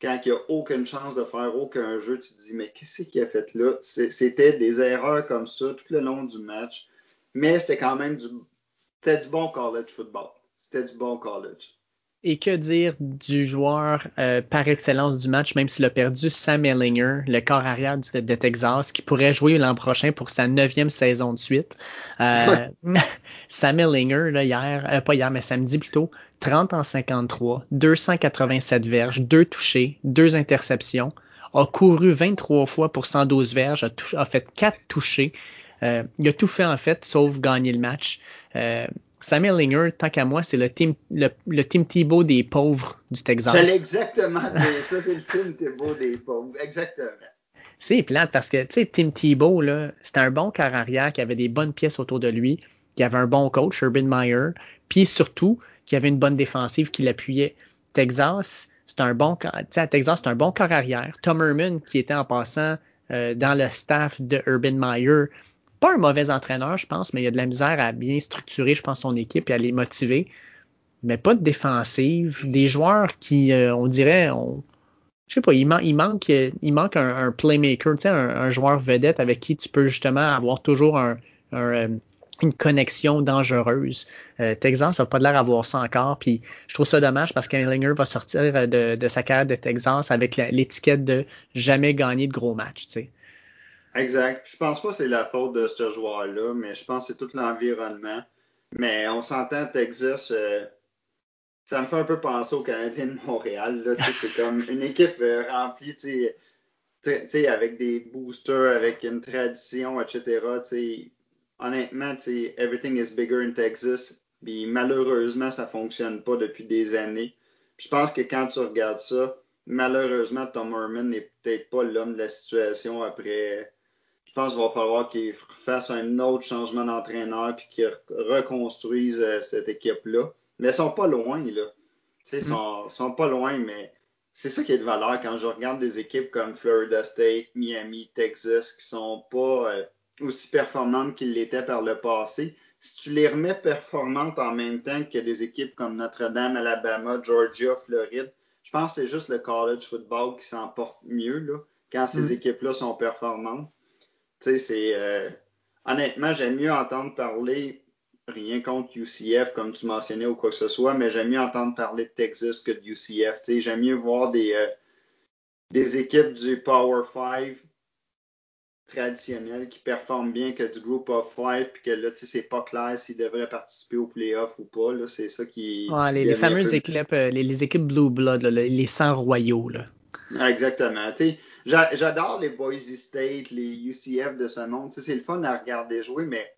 quand il n'y a aucune chance de faire aucun jeu, tu te dis mais qu'est-ce qu'il a fait là C'était des erreurs comme ça tout le long du match, mais c'était quand même du, du bon college football. C'était du bon college. Et que dire du joueur euh, par excellence du match, même s'il a perdu Sam Ellinger, le corps arrière de, Texas, qui pourrait jouer l'an prochain pour sa neuvième saison de suite. Euh, Sam Ellinger, là, hier, euh, pas hier, mais samedi plutôt, 30 en 53, 287 verges, deux touchés, deux interceptions, a couru 23 fois pour 112 verges, a, a fait quatre touchés. il a tout fait en fait, sauf gagner le match. Samuel Linger, tant qu'à moi, c'est le team, le, le team Thibault des pauvres du Texas. C'est exactement ça, c'est le team Thibault des pauvres, exactement. C'est plate parce que, tu sais, Tim Thibault, là, c'était un bon quart arrière qui avait des bonnes pièces autour de lui, qui avait un bon coach, Urban Meyer, puis surtout, qui avait une bonne défensive qui l'appuyait. Texas, c'est un bon, tu sais, à Texas, c'est un bon quart arrière. Tom Herman, qui était en passant euh, dans le staff de Urban Meyer, pas un mauvais entraîneur, je pense, mais il a de la misère à bien structurer, je pense, son équipe et à les motiver. mais pas de défensive. Des joueurs qui, euh, on dirait, on, je sais pas, il, manque, il manque un, playmaker, tu sais, un, joueur vedette avec qui tu peux justement avoir toujours euh, une connexion dangereuse. Euh, Texas n'a pas l'air d'avoir ça encore, puis je trouve ça dommage parce qu'Ellinger va sortir de, de, sa carrière de Texas avec l'étiquette de jamais gagner de gros matchs, tu sais. Exact. Je pense pas que c'est la faute de ce joueur-là, mais je pense que c'est tout l'environnement. Mais on s'entend, Texas, euh, ça me fait un peu penser aux Canadiens de Montréal. c'est comme une équipe euh, remplie avec des boosters, avec une tradition, etc. Honnêtement, everything is bigger in Texas. Puis malheureusement, ça fonctionne pas depuis des années. je pense que quand tu regardes ça, malheureusement, Tom Herman n'est peut-être pas l'homme de la situation après. Je pense qu'il va falloir qu'il fasse un autre changement d'entraîneur puis qu'il reconstruise euh, cette équipe-là. Mais ils sont pas loin, là. Ils mm. sont, sont pas loin, mais c'est ça qui est de valeur quand je regarde des équipes comme Florida State, Miami, Texas, qui sont pas euh, aussi performantes qu'ils l'étaient par le passé. Si tu les remets performantes en même temps que des équipes comme Notre-Dame, Alabama, Georgia, Floride, je pense que c'est juste le college football qui s'en porte mieux là, quand ces mm. équipes-là sont performantes. Tu sais, c'est. Euh, honnêtement, j'aime mieux entendre parler rien contre UCF, comme tu mentionnais, ou quoi que ce soit, mais j'aime mieux entendre parler de Texas que de UCF. J'aime mieux voir des, euh, des équipes du Power 5 traditionnelles qui performent bien que du Group of Five, puis que là, tu sais, c'est pas clair s'ils devraient participer aux playoffs ou pas. Là, c'est ça qui. les, fameuses équipes, euh, les, équipes Blue Blood, les 100 royaux. Là. Exactement. J'adore les Boise State, les UCF de ce monde. C'est le fun à regarder jouer, mais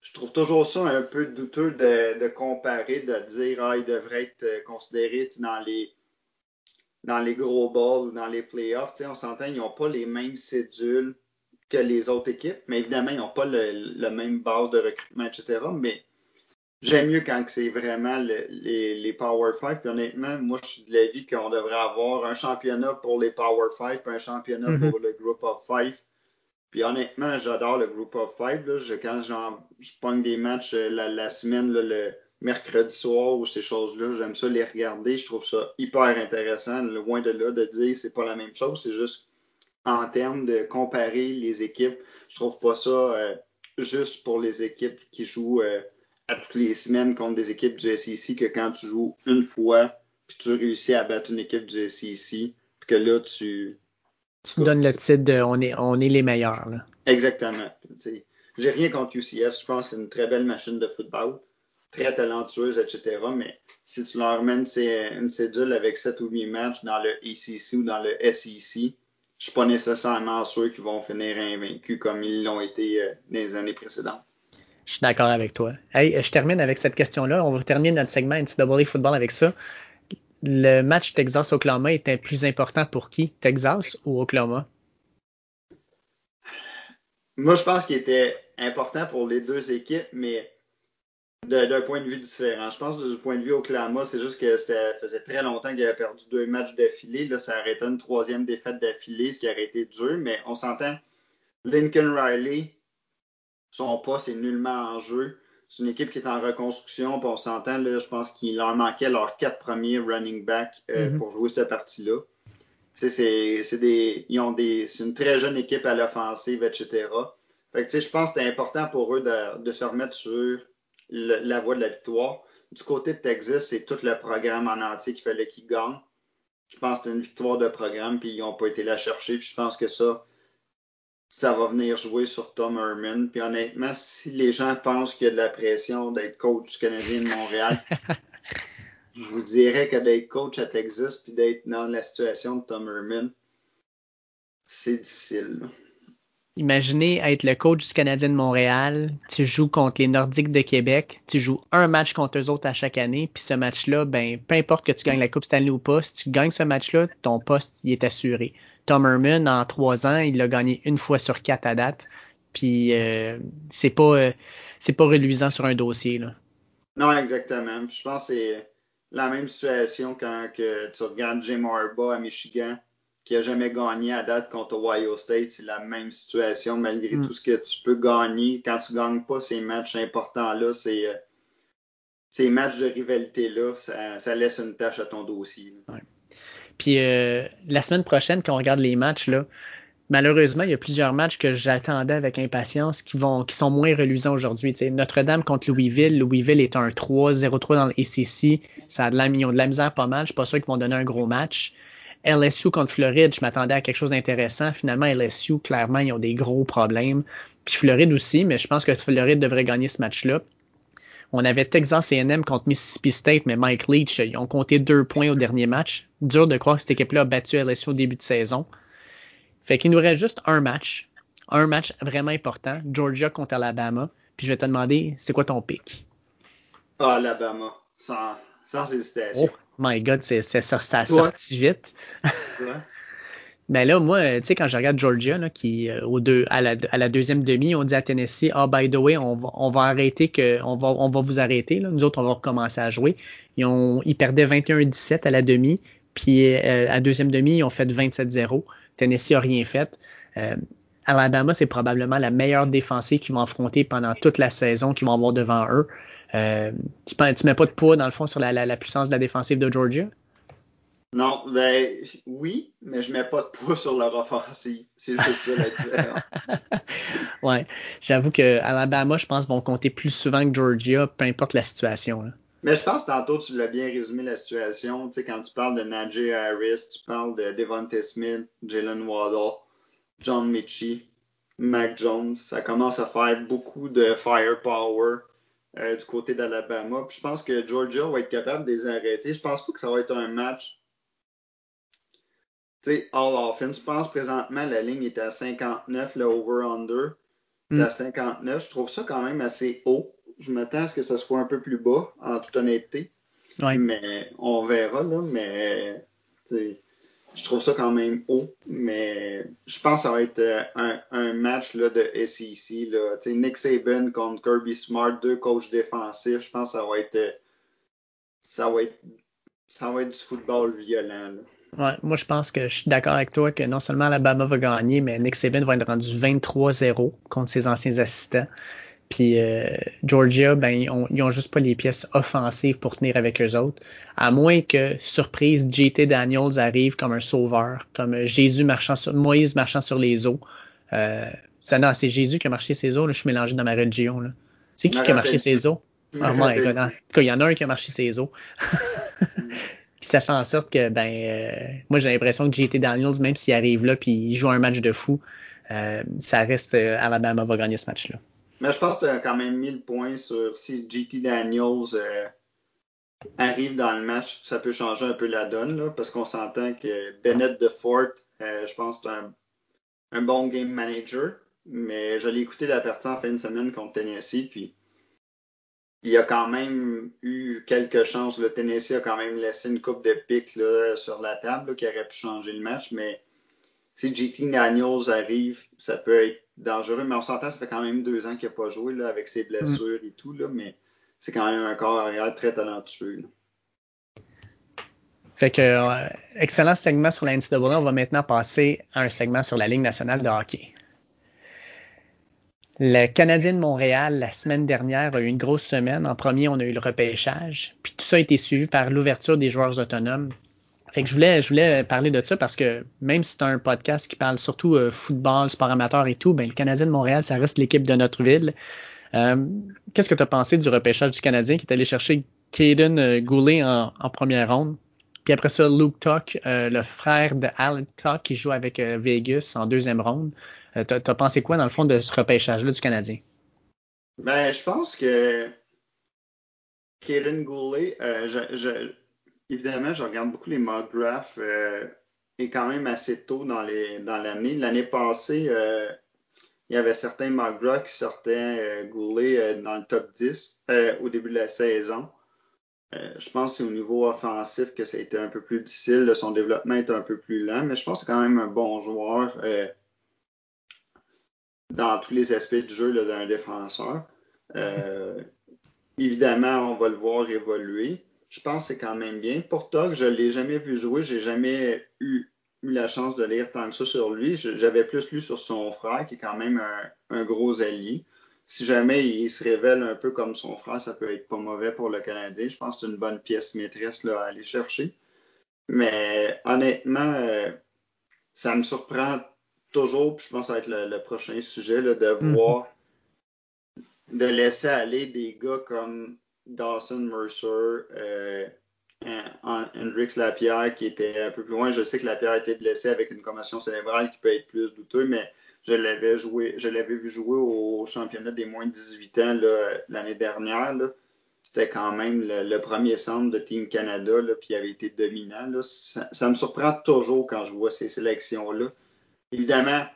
je trouve toujours ça un peu douteux de, comparer, de dire ah, devraient être euh, considérés dans les dans les gros balls ou dans les playoffs. on s'entend, ils n'ont pas les mêmes cédules que les autres équipes, mais évidemment, ils n'ont pas le, même base de recrutement, etc. Mais j'aime mieux quand c'est vraiment les, Power 5. Puis honnêtement, moi, je suis de l'avis qu'on devrait avoir un championnat pour les Power 5 un championnat mm-hmm. pour le Group of Five. Puis honnêtement, j'adore le Group of Five. Là. quand je pogne des matchs euh, la, semaine, le mercredi soir ou ces choses-là, j'aime ça les regarder. Je trouve ça hyper intéressant. Loin de là de dire c'est pas la même chose, c'est juste en termes de comparer les équipes. Je trouve pas ça euh, juste pour les équipes qui jouent euh, à toutes les semaines contre des équipes du SEC que quand tu joues une fois puis tu réussis à battre une équipe du SEC puis que là tu tu donnes le titre de on est, on est les meilleurs. Là. Exactement. J'ai rien contre UCF. Je pense que c'est une très belle machine de football, très talentueuse, etc. Mais si tu leur mènes une cédule avec 7 ou 8 matchs dans le ACC ou dans le SEC, je suis pas nécessairement sûr qu'ils vont finir invaincus comme ils l'ont été euh, dans les années précédentes. Je suis d'accord avec toi. Hey, je termine avec cette question-là. On va terminer notre segment NCAA football avec ça le match Texas-Oklahoma était plus important pour qui? Texas ou Oklahoma? Moi, je pense qu'il était important pour les deux équipes, mais d'un point de vue différent. Je pense que du point de vue Oklahoma, c'est juste que ça faisait très longtemps qu'il avait perdu deux matchs d'affilée. Là, ça arrêtait une troisième défaite d'affilée, ce qui aurait été dur, mais on s'entend. Lincoln Riley, son poste est nullement en jeu. C'est une équipe qui est en reconstruction, puis on s'entend, là, je pense qu'il leur manquait leurs quatre premiers running backs euh, mm-hmm. pour jouer cette partie-là. C'est des, ils ont des, c'est une très jeune équipe à l'offensive, etc. Fait que, je pense que c'était important pour eux de, de se remettre sur la voie de la victoire. Du côté de Texas, c'est tout le programme en entier qu'il fallait qu'ils gagnent. Je pense que c'était une victoire de programme, puis ils n'ont pas été la chercher. Puis je pense que ça, ça va venir jouer sur Tom Herman. Puis honnêtement, si les gens pensent qu'il y a de la pression d'être coach canadien de Montréal, je vous dirais que d'être coach à Texas puis d'être dans la situation de Tom Herman, c'est difficile. Imaginez être le coach du Canadien de Montréal, tu joues contre les Nordiques de Québec, tu joues un match contre eux autres à chaque année, puis ce match-là, ben, peu importe que tu gagnes la Coupe Stanley ou pas, si tu gagnes ce match-là, ton poste il est assuré. Tom Herman, en trois ans, il l'a gagné une fois sur quatre à date, puis euh, c'est pas euh, c'est pas reluisant sur un dossier. Là. Non, exactement. Je pense que c'est la même situation quand que tu regardes Jim Harbaugh à Michigan qui a jamais gagné à date contre Ohio State. C'est la même situation malgré mm. tout ce que tu peux gagner. Quand tu gagnes pas ces matchs importants-là, c'est euh, ces matchs de rivalité-là, ça, laisse une tâche à ton dossier. Puis euh, la semaine prochaine, quand on regarde les matchs, là, malheureusement, il y a plusieurs matchs que j'attendais avec impatience qui vont qui sont moins reluisants aujourd'hui. Notre-Dame contre Louisville. Louisville est un 3-0-3 dans l'ACC. Ça a de la, ils de la misère pas mal. Je suis pas sûr qu'ils vont donner un gros match. LSU contre Floride, je m'attendais à quelque chose d'intéressant. Finalement, LSU, clairement, ils ont des gros problèmes. Puis Floride aussi, mais je pense que Floride devrait gagner ce match-là. On avait Texas A&M contre Mississippi State, mais Mike Leach, ils ont compté deux points au dernier match. Dur de croire que cette équipe-là a battu LSU au début de saison. Fait qu'il nous reste juste un match. Un match vraiment important. Georgia contre Alabama. Puis je vais te demander, c'est quoi ton pick? Ah, Alabama. Sans, sans hésitation. Oh my God, c'est, ça, ça a sorti vite. ouais. Ben là, moi, tu sais, quand je regarde Georgia, là, qui euh, au deux, à, la, à la deuxième demi, on dit à Tennessee, ah, by the way, on va, on va arrêter que, on va, on va vous arrêter. Là. Nous autres, on va recommencer à jouer. Ils, ont, ils perdaient 21-17 à la demi, puis euh, à deuxième demi, ils ont fait 27-0. Tennessee a rien fait. Euh, Alabama, c'est probablement la meilleure défensive qu'ils vont affronter pendant toute la saison qu'ils vont avoir devant eux. Euh, tu, tu mets pas de poids, dans le fond, sur la, la puissance de la défensive de Georgia? Non, ben oui, mais je mets pas de poids sur leur offensive. C'est juste ça la différence. ouais, j'avoue que Alabama, je pense, vont compter plus souvent que Georgia, peu importe la situation. Mais je pense que tantôt, tu l'as bien résumé la situation. Tu sais, quand tu parles de Najee Harris, tu parles de Devontae Smith, Jalen Waddle, John Mitchie, Mac Jones, ça commence à faire beaucoup de firepower euh, du côté d'Alabama. Puis je pense que Georgia va être capable de les arrêter. Je pense pas que ça va être un match sais, all offense. Je pense présentement, la ligne est à 59, le over-under est à 59. Je trouve ça quand même assez haut. Je m'attends à ce que ça soit un peu plus bas, en toute honnêteté. Mais on verra, là. Mais je trouve ça quand même haut. Mais je pense que ça va être euh, un, match là, de SEC. Là. Nick Saban contre Kirby Smart, deux coachs défensifs. Je pense que ça va être. Euh, ça va être. Ça va être du football violent. Là. Ouais, moi, je pense que je suis d'accord avec toi que non seulement Alabama va gagner, mais Nick Saban va être rendu 23-0 contre ses anciens assistants. Puis euh, Georgia, ben, ils ont, juste pas les pièces offensives pour tenir avec eux autres. À moins que, surprise, JT Daniels arrive comme un sauveur, comme Jésus marchant sur, Moïse marchant sur les eaux. Euh, ça, non, c'est Jésus qui a marché ses eaux. Là, je suis mélangé dans ma religion. C'est qui qui a marché ses eaux? Ah, il y en a un qui a marché ses ça fait en sorte que, ben, euh, moi, j'ai l'impression que JT Daniels, même s'il arrive là puis il joue un match de fou, euh, ça reste euh, Alabama va gagner ce match-là. Mais je pense que tu as quand même mis le point sur si JT Daniels arrive dans le match, ça peut changer un peu la donne, là, parce qu'on s'entend que Bennett DeFort, je pense que c'est un, un, bon game manager, mais je l'ai écouté la partie en fin de semaine contre Tennessee, puis il a quand même eu quelques chances. Le Tennessee a quand même laissé une coupe de pics sur la table qui aurait pu changer le match, mais si JT Daniels arrive, ça peut être dangereux. Mais on s'entend, ça fait quand même deux ans qu'il n'a pas joué là, avec ses blessures et tout, là, mais c'est quand même un corps arrière très talentueux. Fait que, euh, excellent segment sur la NCAA. On va maintenant passer à un segment sur la Ligue nationale de hockey. Le Canadien de Montréal, la semaine dernière, a eu une grosse semaine. En premier, on a eu le repêchage. Puis tout ça a été suivi par l'ouverture des joueurs autonomes. Fait que je voulais, je voulais parler de ça parce que même si c'est un podcast qui parle surtout euh, football, sport amateur et tout, ben, le Canadien de Montréal, ça reste l'équipe de notre ville. Euh, qu'est-ce que tu as pensé du repêchage du Canadien qui est allé chercher Caden euh, Goulet en, première ronde? Puis après ça, Luke Tuck, le frère de Alan Tuck qui joue avec Vegas en deuxième ronde. Euh, t'as as pensé quoi, dans le fond, de ce repêchage-là du Canadien? Ben, je pense que Kaden Goulet, euh, évidemment, je regarde beaucoup les mock drafts euh, et quand même assez tôt dans l'année. L'année passée, il y avait certains mock drafts qui sortaient Goulet dans le top 10 au début de la saison. Je pense que c'est au niveau offensif que ça a été un peu plus difficile. Son développement est un peu plus lent, mais je pense que c'est quand même un bon joueur dans tous les aspects du jeu d'un défenseur. Euh, évidemment, on va le voir évoluer. Je pense que c'est quand même bien. Pour Tog, je ne l'ai jamais vu jouer. J'ai jamais eu, la chance de lire tant que ça sur lui. J'avais plus lu sur son frère, qui est quand même un, gros allié. Si jamais il se révèle un peu comme son frère, ça peut être pas mauvais pour le Canadien. Je pense que c'est une bonne pièce maîtresse là, à aller chercher. Mais honnêtement, euh, ça me surprend toujours, puis je pense que ça va être le, prochain sujet, là, de mhm. voir, de laisser aller des gars comme Dawson Mercer, euh, Hendrix Lapierre qui était un peu plus loin. Je sais que Lapierre a été blessé avec une commotion cérébrale qui peut être plus douteuse, mais je l'avais joué, je l'avais vu jouer au championnat des moins de 18 ans l'année dernière. C'était quand même le, premier centre de Team Canada, puis il avait été dominant. Ça, ça, me surprend toujours quand je vois ces sélections-là. Évidemment,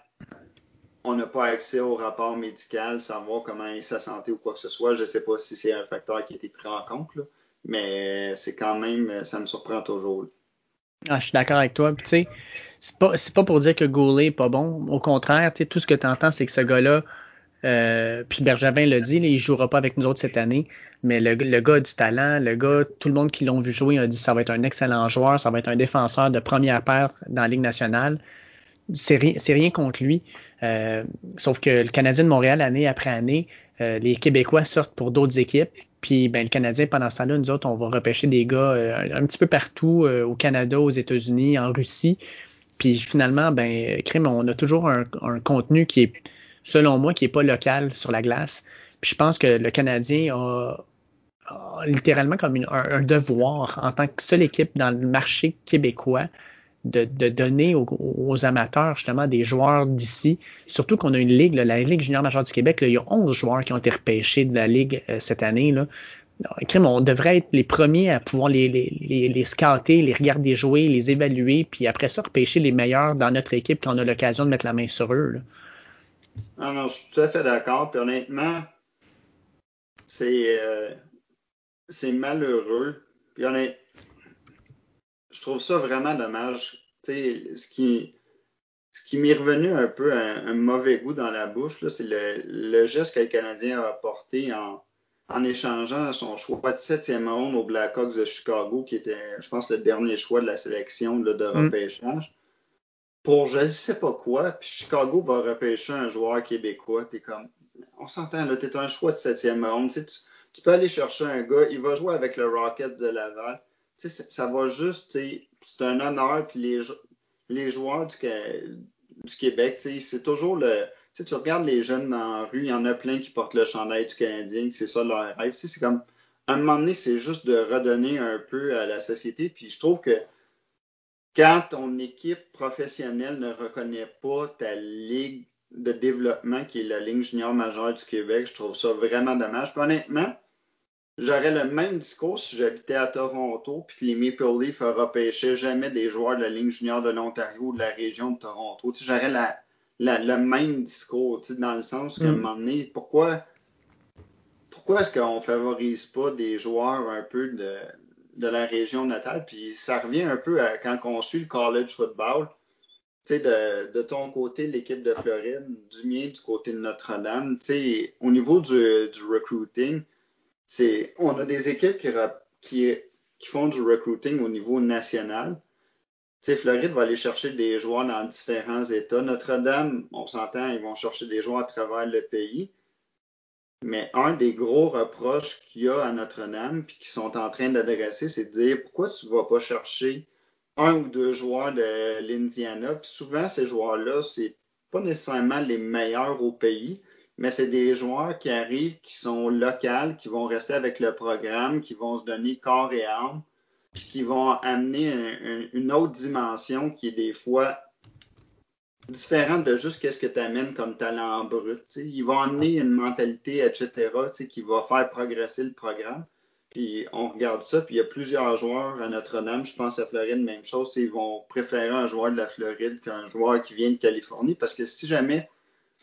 on n'a pas accès au rapport médical, savoir comment est sa santé ou quoi que ce soit. Je ne sais pas si c'est un facteur qui a été pris en compte, mais c'est quand même, ça me surprend toujours. Ah, je suis d'accord avec toi. Puis, tu sais, c'est pas, pas pour dire que Goulet n'est pas bon. Au contraire, tu sais, tout ce que tu entends, c'est que ce gars-là, euh, puis Bergevin l'a dit, il ne jouera pas avec nous autres cette année, mais le, gars a du talent, le gars, tout le monde qui l'ont vu jouer a dit ça va être un excellent joueur, ça va être un défenseur de première paire dans la Ligue nationale c'est rien, rien, contre lui. Euh, sauf que le Canadien de Montréal, année après année, euh, les Québécois sortent pour d'autres équipes. Puis ben, le Canadien, pendant ce temps-là, nous autres, on va repêcher des gars euh, un petit peu partout, au Canada, aux États-Unis, en Russie. Puis finalement, ben, crime, on a toujours un, contenu qui est, selon moi, qui n'est pas local sur la glace. Puis je pense que le Canadien a, littéralement comme un, devoir en tant que seule équipe dans le marché québécois de, donner aux, amateurs justement des joueurs d'ici. Surtout qu'on a une ligue, la Ligue junior majeure du Québec, il y a 11 joueurs qui ont été repêchés de la ligue euh, cette année. Là. on devrait être les premiers à pouvoir les, les, les, scouter, les regarder jouer, les évaluer, puis après ça, repêcher les meilleurs dans notre équipe quand on a l'occasion de mettre la main sur eux. Là. Non, non, je suis tout à fait d'accord. Puis honnêtement, c'est euh, malheureux. Puis honnêtement, je trouve ça vraiment dommage. ce qui, ce qui m'est revenu un peu un, mauvais goût dans la bouche, c'est le, le, geste que le Canadien a apporté en, en échangeant son choix de septième ronde au Blackhawks de Chicago, qui était, je pense, le dernier choix de la sélection de mm. repêchage. Pour je ne sais pas quoi, puis Chicago va repêcher un joueur québécois. T'es comme, on s'entend, là, t'es un choix de septième ronde. Tu, tu peux aller chercher un gars, il va jouer avec le Rocket de Laval ça va juste, c'est un honneur, puis les, les joueurs du, du Québec, c'est toujours le. Tu regardes les jeunes dans la rue, il y en a plein qui portent le chandail du Canadien, c'est ça leur rêve. C'est comme, à un moment donné, c'est juste de redonner un peu à la société. Puis je trouve que quand ton équipe professionnelle ne reconnaît pas ta ligue de développement qui est la ligne junior majeure du Québec, je trouve ça vraiment dommage. Puis honnêtement, J'aurais le même discours si j'habitais à Toronto puis que les Maple Leafs repêchaient jamais des joueurs de la ligne junior de l'Ontario ou de la région de Toronto. J'aurais la, le même discours, dans le sens qu'à un mm. moment donné, pourquoi, pourquoi est-ce qu'on favorise pas des joueurs un peu de, de la région natale? Puis ça revient un peu à quand on suit le college football. De, de ton côté, l'équipe de Floride, du mien, du côté de Notre-Dame, au niveau du, du recruiting, on a des équipes qui, font du recruiting au niveau national. Tu Floride va aller chercher des joueurs dans différents États. Notre-Dame, on s'entend, ils vont chercher des joueurs à travers le pays. Mais un des gros reproches qu'il y a à Notre-Dame, puis qu'ils sont en train d'adresser, c'est de dire pourquoi tu ne vas pas chercher un ou deux joueurs de l'Indiana? Puis souvent, ces joueurs-là, c'est pas nécessairement les meilleurs au pays, mais c'est des joueurs qui arrivent, qui sont locaux, qui vont rester avec le programme, qui vont se donner corps et âme, puis qui vont amener une autre dimension qui est des fois différente de juste qu'est-ce que tu amènes comme talent brut. Ils vont amener une mentalité, etc., qui va faire progresser le programme. Puis on regarde ça, puis il y a plusieurs joueurs à Notre-Dame. Je pense à Floride, même chose. Ils vont préférer un joueur de la Floride qu'un joueur qui vient de Californie parce que si jamais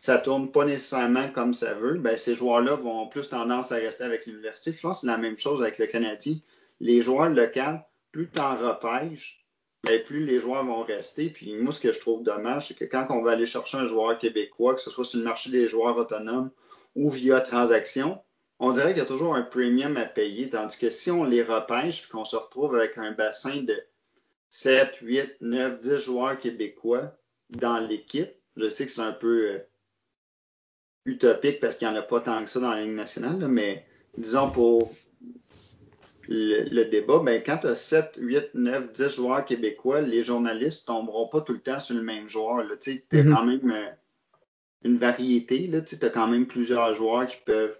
ça tourne pas nécessairement comme ça veut, ben, ces joueurs-là vont plus tendance à rester avec l'université. Je pense que c'est la même chose avec le Canadien. Les joueurs locaux, plus tu en repêches, ben, plus les joueurs vont rester. Puis moi, ce que je trouve dommage, c'est que quand on va aller chercher un joueur québécois, que ce soit sur le marché des joueurs autonomes ou via transaction, on dirait qu'il y a toujours un premium à payer. Tandis que si on les repêche et qu'on se retrouve avec un bassin de 7, 8, 9, 10 joueurs québécois dans l'équipe, je sais que c'est un peu euh, utopique parce qu'il n'y en a pas tant que ça dans la Ligue nationale, mais disons pour le, débat, ben, quand tu as 7, 8, 9, 10 joueurs québécois, les journalistes ne tomberont pas tout le temps sur le même joueur. Tu as mm-hmm. quand même euh, une variété. Tu as quand même plusieurs joueurs qui peuvent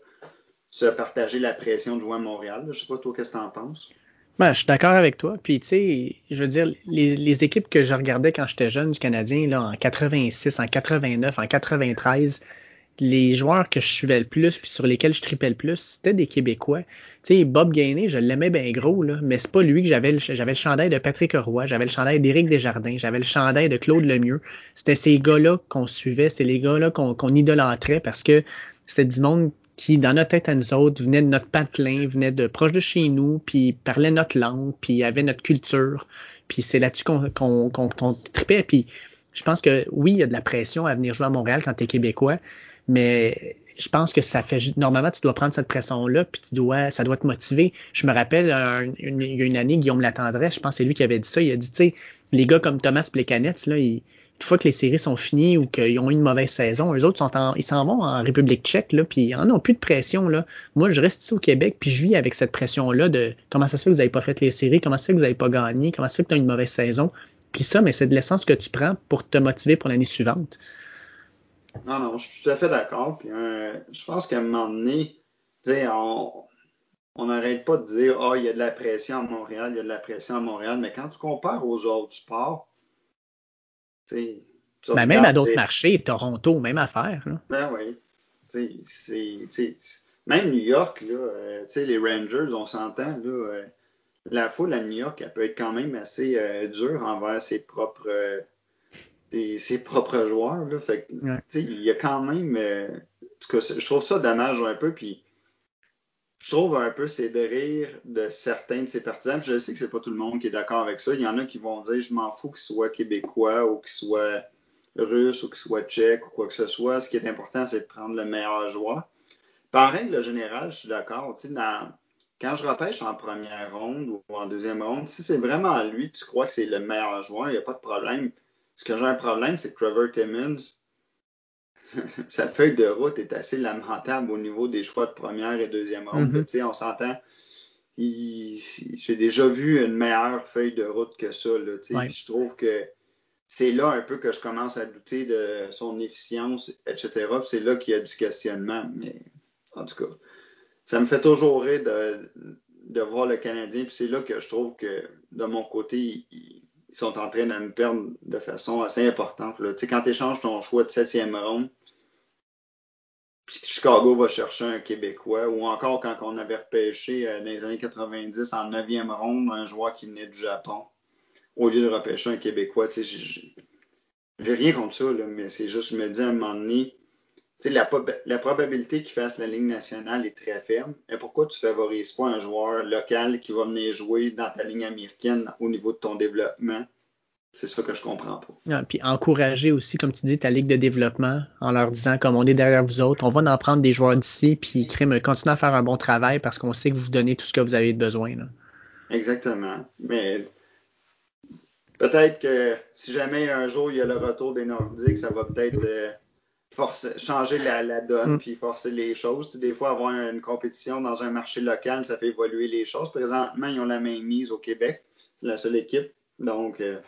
se partager la pression de jouer à Montréal. Je ne sais pas, toi, qu'est-ce que tu en penses? Ben, je suis d'accord avec toi. Puis, tu sais, je veux dire, les, équipes que je regardais quand j'étais jeune du Canadien, là, en 86, en 89, en 93, les joueurs que je suivais le plus puis sur lesquels je tripais le plus, c'était des Québécois. Tu sais, Bob Gainé, je l'aimais bien gros, là, mais c'est pas lui que j'avais le, j'avais le chandail de Patrick Roy, j'avais le chandail d'Éric Desjardins, j'avais le chandail de Claude Lemieux. C'était ces gars-là qu'on suivait, c'était les gars-là qu'on, idolâtrait parce que c'était du monde qui, dans notre tête à nous autres, venait de notre patelin, venait de proche de chez nous, puis parlait notre langue, puis avait notre culture. Puis c'est là-dessus qu'on, qu'on, qu'on, tripait. Puis je pense que oui, il y a de la pression à venir jouer à Montréal quand tu es québécois, mais je pense que ça fait normalement tu dois prendre cette pression là puis tu dois ça doit te motiver je me rappelle une, il y a une année Guillaume Latendresse je pense que c'est lui qui avait dit ça il a dit tu sais les gars comme Thomas Plekanec là ils, une fois que les séries sont finies ou qu'ils ont eu une mauvaise saison, eux autres sont ils s'en vont en République tchèque, là, puis ils n'en ont plus de pression. Là. Moi, je reste ici au Québec, puis je vis avec cette pression-là de comment ça se fait que vous n'avez pas fait les séries, comment ça se fait que vous n'avez pas gagné, comment ça se fait que tu as une mauvaise saison. Puis ça, mais c'est de l'essence que tu prends pour te motiver pour l'année suivante. Non, non, je suis tout à fait d'accord. Puis euh, je pense qu'à un moment donné, on n'arrête pas de dire Ah, oh, il y a de la pression à Montréal, il y a de la pression à Montréal, mais quand tu compares aux autres sports, ben, même à d'autres marchés, Toronto, même affaire. Là. Ben oui. même New York, là, euh, les Rangers, on s'entend, là, euh, la foule à New York, elle peut être quand même assez euh, dure envers ses propres, ses propres joueurs. Là, fait, Il y a quand même. je trouve ça dommage un peu. Puis je trouve un peu c'est de rire de certains de ces partisans. je sais que c'est pas tout le monde qui est d'accord avec ça. Il y en a qui vont dire je m'en fous qu'ils soient québécois ou qu'ils soient russes ou qu'ils soient tchèques ou quoi que ce soit. Ce qui est important, c'est de prendre le meilleur joueur. Par règle générale, je suis d'accord. quand je repêche en première ronde ou en deuxième ronde, si c'est vraiment lui, tu crois que c'est le meilleur joueur, il n'y a pas de problème. Ce que j'ai un problème, c'est que Trevor Timmons, sa feuille de route est assez lamentable au niveau des choix de première et deuxième ronde. Mm-hmm. On s'entend. J'ai déjà vu une meilleure feuille de route que ça. Je trouve que c'est là un peu que je commence à douter de son efficience, etc. C'est là qu'il y a du questionnement. Mais en tout cas, ça me fait toujours rire de, voir le Canadien. Puis c'est là que je trouve que de mon côté, ils, sont en train de me perdre de façon assez importante. Là. Quand tu échanges ton choix de septième ronde puis Chicago va chercher un Québécois, ou encore quand on avait repêché euh, dans les années 90 en 9e ronde un joueur qui venait du Japon, au lieu de repêcher un Québécois, j'ai rien contre ça, mais c'est juste, je me dis à un moment donné, la, la, probabilité qu'il fasse la Ligue nationale est très ferme. Et pourquoi tu favorises pas un joueur local qui va venir jouer dans ta ligne américaine au niveau de ton développement? C'est ça que je comprends pas. Ah, puis encourager aussi, comme tu dis, ta ligue de développement en leur disant, comme on est derrière vous autres, on va en prendre des joueurs d'ici, puis crime, continuer à faire un bon travail parce qu'on sait que vous donnez tout ce que vous avez besoin. Exactement. Mais peut-être que si jamais un jour il y a le retour des Nordiques, ça va peut-être euh, changer la, donne mm. puis forcer les choses. Des fois, avoir une compétition dans un marché local, ça fait évoluer les choses. Présentement, ils ont la main mise au Québec. C'est la seule équipe. Donc, euh,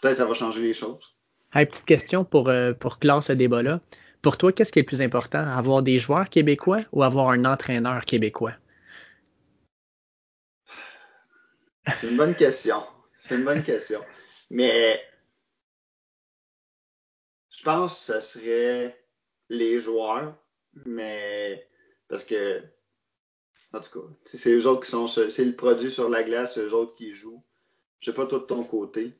peut-être ça va changer les choses. petite question pour, euh, pour clore ce débat-là. Pour toi, qu'est-ce qui est le plus important? Avoir des joueurs québécois ou avoir un entraîneur québécois? C'est une bonne question. C'est une bonne question. Mais je pense que ce serait les joueurs, mais parce que, en tout cas, c'est eux autres qui sont, c'est le produit sur la glace, c'est eux autres qui jouent. Je sais pas toi de ton côté.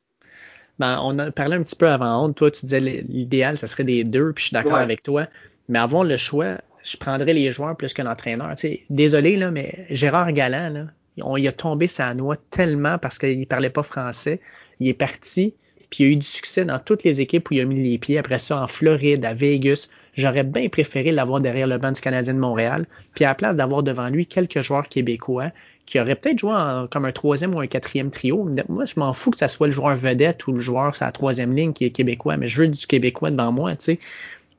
Ben, on a parlé un petit peu avant Toi, tu disais l'idéal, ça serait des deux, puis je suis d'accord avec toi. Mais avant le choix, je prendrais les joueurs plus que l'entraîneur. désolé, là, mais Gérard Galland, là, il a tombé sa noix tellement parce qu'il parlait pas français. Il est parti, puis il a eu du succès dans toutes les équipes où il a mis les pieds. Après ça, en Floride, à Vegas, j'aurais bien préféré l'avoir derrière le banc du Canadien de Montréal. Puis à la place d'avoir devant lui quelques joueurs québécois qui auraient peut-être joué comme un troisième ou un quatrième trio. Moi, je m'en fous que ça soit le joueur vedette ou le joueur sur la troisième ligne qui est québécois, mais je veux du québécois devant moi. sais.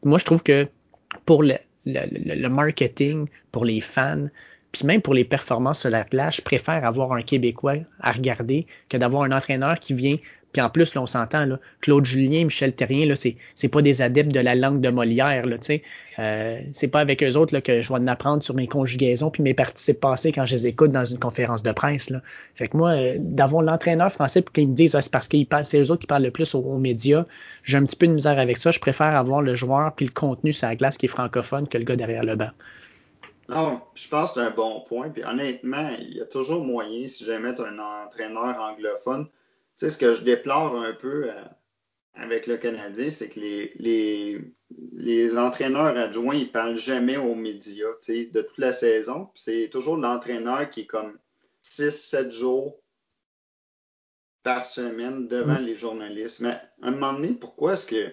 Moi, je trouve que pour le, le, marketing pour les fans, puis même pour les performances sur la glace, je préfère avoir un Québécois à regarder que d'avoir un entraîneur qui vient puis en plus, là, on s'entend, là, Claude Julien, Michel Terrien, là, c'est, c'est pas des adeptes de la langue de Molière, là, tu sais. Euh, c'est pas avec eux autres là, que je vais en apprendre sur mes conjugaisons puis mes participes passés quand je les écoute dans une conférence de presse. Là. Fait que moi, euh, d'avoir l'entraîneur français pour qu'il me dise ah, c'est parce qu'ils parlent, c'est eux autres qui parlent le plus aux, médias, j'ai un petit peu de misère avec ça. Je préfère avoir le joueur puis le contenu sur la glace qui est francophone que le gars derrière le banc. Non, je pense que c'est un bon point. Puis honnêtement, il y a toujours moyen, si jamais tu un entraîneur anglophone, tu sais, ce que je déplore un peu euh, avec le Canadien, c'est que les, les, les, entraîneurs adjoints, ils parlent jamais aux médias, tu sais, de toute la saison. C'est toujours l'entraîneur qui est comme 6-7 jours par semaine devant mm. les journalistes. Mais à un moment donné, pourquoi est-ce que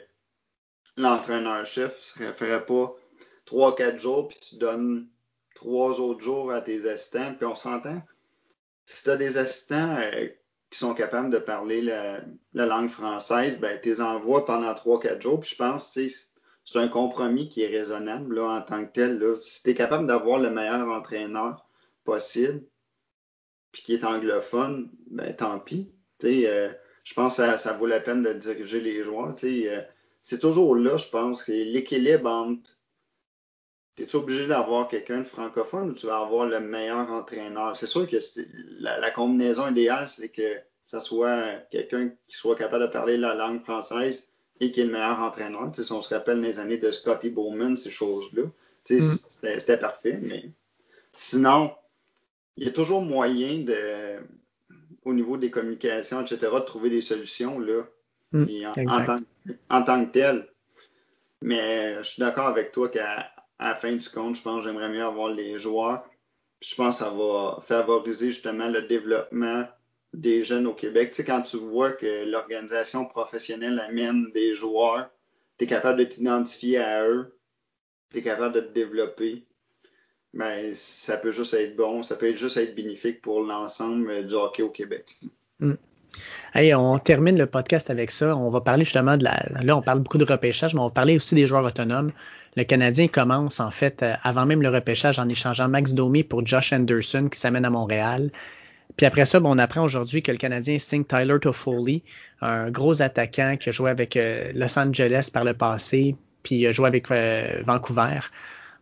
l'entraîneur-chef ne ferait pas 3-4 jours, puis tu donnes 3 autres jours à tes assistants, puis on s'entend? Si tu as des assistants euh, qui sont capables de parler la, langue française, ben, tu les envoies pendant 3-4 jours. Puis je pense que c'est un compromis qui est raisonnable là, en tant que tel. Là. Si tu es capable d'avoir le meilleur entraîneur possible, puis qui est anglophone, ben tant pis. Euh, je pense que ça, vaut la peine de diriger les joueurs. Euh, c'est toujours là, je pense, que l'équilibre entre es-tu obligé d'avoir quelqu'un de francophone ou tu vas avoir le meilleur entraîneur? C'est sûr que la, la, combinaison idéale, c'est que ça soit quelqu'un qui soit capable de parler la langue française et qui est le meilleur entraîneur. si on se rappelle les années de Scotty Bowman, ces choses-là, mm. c'était parfait. Mais sinon, il y a toujours moyen de, au niveau des communications, etc., de trouver des solutions là, mm, en, tant, que tel. Mais je suis d'accord avec toi qu'à à la fin du compte, je pense que j'aimerais mieux avoir les joueurs. je pense que ça va favoriser justement le développement des jeunes au Québec. Tu sais, quand tu vois que l'organisation professionnelle amène des joueurs, tu es capable de t'identifier à eux, tu es capable de te développer. Ben, ça peut juste être bon, ça peut juste être bénéfique pour l'ensemble du hockey au Québec. Mm. On termine le podcast avec ça. On va parler justement de la. Là, on parle beaucoup de repêchage, mais on va parler aussi des joueurs autonomes. Le Canadien commence, en fait, euh, avant même le repêchage, en échangeant Max Domi pour Josh Anderson qui s'amène à Montréal. Puis après ça, on apprend aujourd'hui que le Canadien signe Tyler Toffoli, un gros attaquant qui a joué avec euh, Los Angeles par le passé, puis a joué avec euh, Vancouver.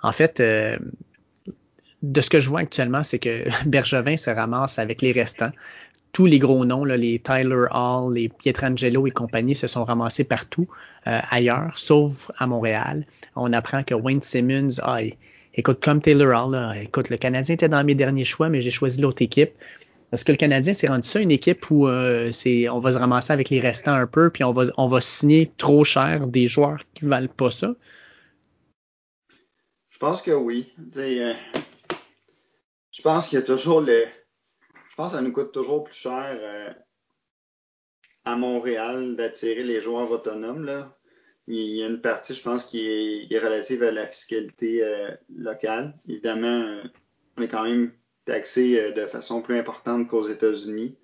En fait, de ce que je vois actuellement, c'est que Bergevin se ramasse avec les restants tous les gros noms, les Tyler Hall, les Pietrangelo et compagnie se sont ramassés partout euh, ailleurs, sauf à Montréal. On apprend que Wayne Simmons, ah, écoute, comme Taylor Hall, écoute, le Canadien était dans mes derniers choix, mais j'ai choisi l'autre équipe. Est-ce que le Canadien s'est rendu ça une équipe où euh, c'est on va se ramasser avec les restants un peu, puis on va, on va signer trop cher des joueurs qui valent pas ça? Je pense que oui. Euh, je pense qu'il y a toujours le, je pense que ça nous coûte toujours plus cher euh, à Montréal d'attirer les joueurs autonomes. Là. Il y a une partie, je pense, qui est, relative à la fiscalité euh, locale. Évidemment, euh, on est quand même taxé de façon plus importante qu'aux États-Unis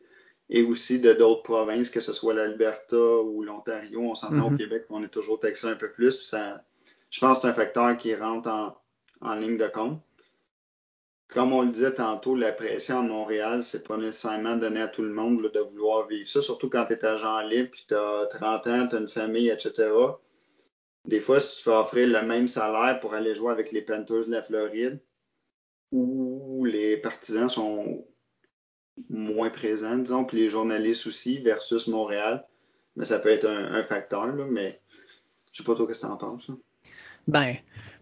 et aussi de d'autres provinces, que ce soit l'Alberta ou l'Ontario. On s'entend au mm-hmm. Québec, on est toujours taxé un peu plus. ça, je pense que c'est un facteur qui rentre en ligne de compte comme on le disait tantôt, la pression à Montréal, c'est pas nécessairement donné à tout le monde de vouloir vivre ça, surtout quand tu es agent libre, puis tu as 30 ans, tu as une famille, etc. Des fois, si tu fais offrir le même salaire pour aller jouer avec les Panthers de la Floride, où les partisans sont moins présents, disons, puis les journalistes aussi, versus Montréal, mais ça peut être un, facteur, mais je sais pas toi qu'est-ce que tu en penses. Ben,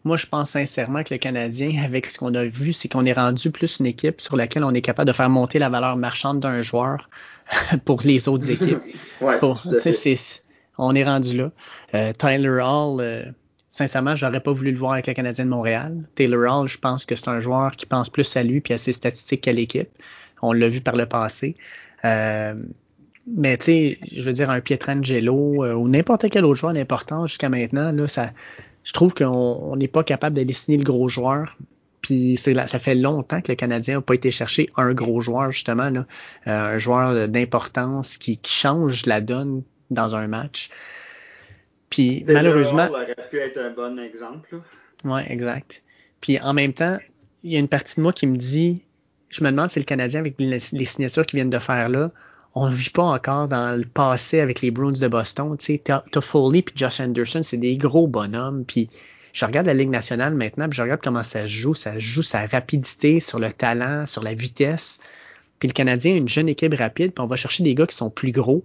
moi, je pense sincèrement que le Canadien, avec ce qu'on a vu, c'est qu'on est rendu plus une équipe sur laquelle on est capable de faire monter la valeur marchande d'un joueur pour les autres équipes. ouais, on est rendu là. Euh, Tyler Hall, euh, sincèrement, j'aurais pas voulu le voir avec le Canadien de Montréal. Taylor Hall, je pense que c'est un joueur qui pense plus à lui puis à ses statistiques qu'à l'équipe. On l'a vu par le passé. Euh, mais tu sais, je veux dire, un Pietrangelo euh, ou n'importe quel autre joueur d'importance jusqu'à maintenant, là, ça, je trouve qu'on n'est pas capable de dessiner le gros joueur. Puis ça fait longtemps que le Canadien n'a pas été chercher un gros joueur, justement, là, euh, un joueur d'importance qui, change la donne dans un match. Puis malheureusement. aurait pu être un bon exemple. Oui, exact. Puis en même temps, il y a une partie de moi qui me dit, je me demande si le Canadien, avec les, signatures qu'ils viennent de faire là, on ne vit pas encore dans le passé avec les Bruins de Boston. Tu sais, Toffoli puis Josh Anderson, c'est des gros bonhommes. Puis je regarde la Ligue nationale maintenant, puis je regarde comment ça joue. Ça joue sa rapidité, sur le talent, sur la vitesse. Puis le Canadien a une jeune équipe rapide, puis on va chercher des gars qui sont plus gros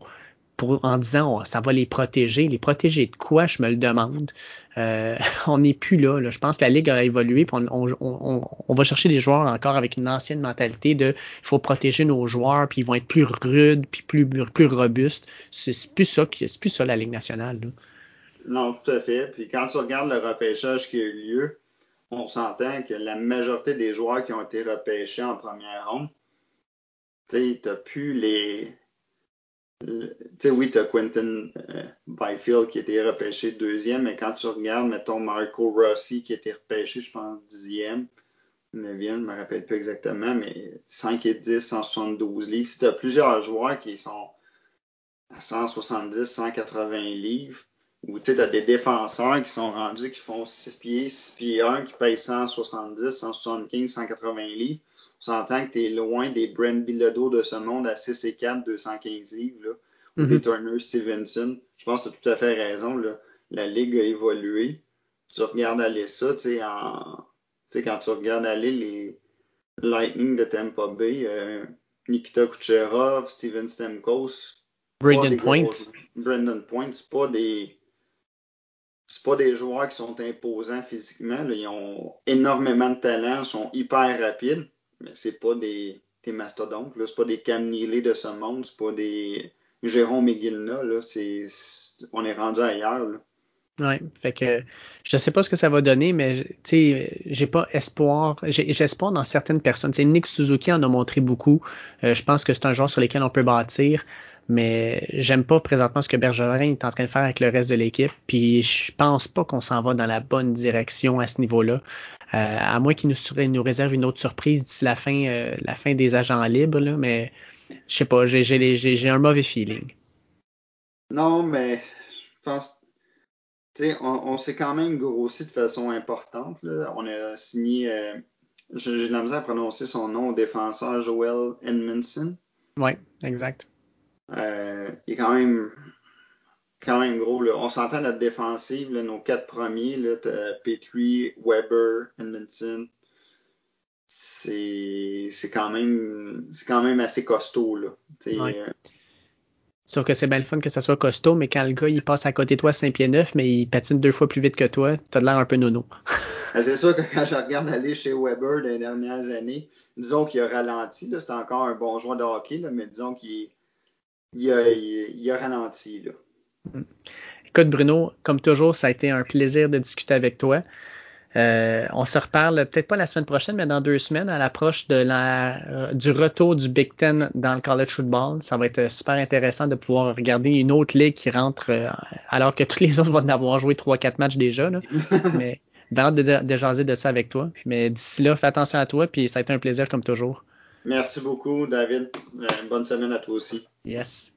pour, en disant oh, ça va les protéger. Les protéger de quoi, je me le demande. Euh, on n'est plus là, Je pense que la Ligue a évolué, on, va chercher des joueurs encore avec une ancienne mentalité de il faut protéger nos joueurs, puis ils vont être plus rudes, puis plus, robustes. C'est plus ça, c'est plus ça la Ligue nationale. Non, tout à fait. Puis quand tu regardes le repêchage qui a eu lieu, on s'entend que la majorité des joueurs qui ont été repêchés en première ronde, tu n'as plus les. Sais, oui, tu as Quentin euh, Byfield qui a été repêché deuxième, mais quand tu regardes, mettons, Marco Rossi qui a été repêché, je pense, dixième, neuvième, je ne me rappelle plus exactement, mais 5 et 10, 172 livres. Si tu as plusieurs joueurs qui sont à 170, 180 livres, ou tu as des défenseurs qui sont rendus, qui font 6 pieds, 6 pieds 1, qui payent 170, 175, 180 livres. On s'entend que tu es loin des Brent Bilodeau de ce monde à 6 et 4, 215 livres, là, ou mm-hmm. des Turner Stevenson. Je pense que tu as tout à fait raison. Là. La ligue a évolué. Tu regardes aller ça, tu sais, en... quand tu regardes aller les Lightning de Tampa Bay, euh, Nikita Kucherov, Steven Stamkos, Brandon Point. Brandon Point, c'est pas des c'est pas des joueurs qui sont imposants physiquement. Ils ont énormément de talent, sont hyper rapides, mais c'est pas des, mastodontes. C'est pas des Cam de ce monde, c'est pas des Jérôme Megilna. Là. on est rendu ailleurs. Là. Oui, fait que je sais pas ce que ça va donner, mais tu j'ai pas espoir. Espoir dans certaines personnes. Nick Suzuki en a montré beaucoup. Euh, je pense que c'est un genre sur lequel on peut bâtir, mais j'aime pas présentement ce que Bergerin est en train de faire avec le reste de l'équipe. Puis je pense pas qu'on s'en va dans la bonne direction à ce niveau-là. Euh, à moins qu'il nous, nous réserve une autre surprise d'ici la fin, euh, la fin des agents libres, là, mais je sais pas, j'ai un mauvais feeling. Non, mais je pense on, s'est quand même grossi de façon importante. On a signé, euh, j'ai de la misère à prononcer son nom, au défenseur Joel Edmondson. Oui, exact. Euh, il est quand même, quand même gros. On s'entend notre défensive, nos quatre premiers, là, Petrie, Weber, Edmondson. C'est quand même c'est quand même assez costaud. Là. Euh, Sauf que c'est bien le fun que ça soit costaud, mais quand le gars il passe à côté de toi 5 pieds 9, mais il patine deux fois plus vite que toi, t'as l'air un peu nono. C'est sûr que quand je regarde aller chez Weber dans les dernières années, disons qu'il a ralenti, c'est encore un bon joueur de hockey, mais disons qu'il a, ralenti. Là. Mm. Écoute, Bruno, comme toujours, ça a été un plaisir de discuter avec toi. Euh, on se reparle peut-être pas la semaine prochaine, mais dans deux semaines, à l'approche de la, euh, du retour du Big Ten dans le college football. Ça va être super intéressant de pouvoir regarder une autre ligue qui rentre euh, alors que tous les autres vont en avoir joué trois, quatre matchs déjà. Là. mais hâte de, de, jaser de ça avec toi. Mais d'ici là, fais attention à toi, puis ça a été un plaisir comme toujours. Merci beaucoup, David. bonne semaine à toi aussi. Yes.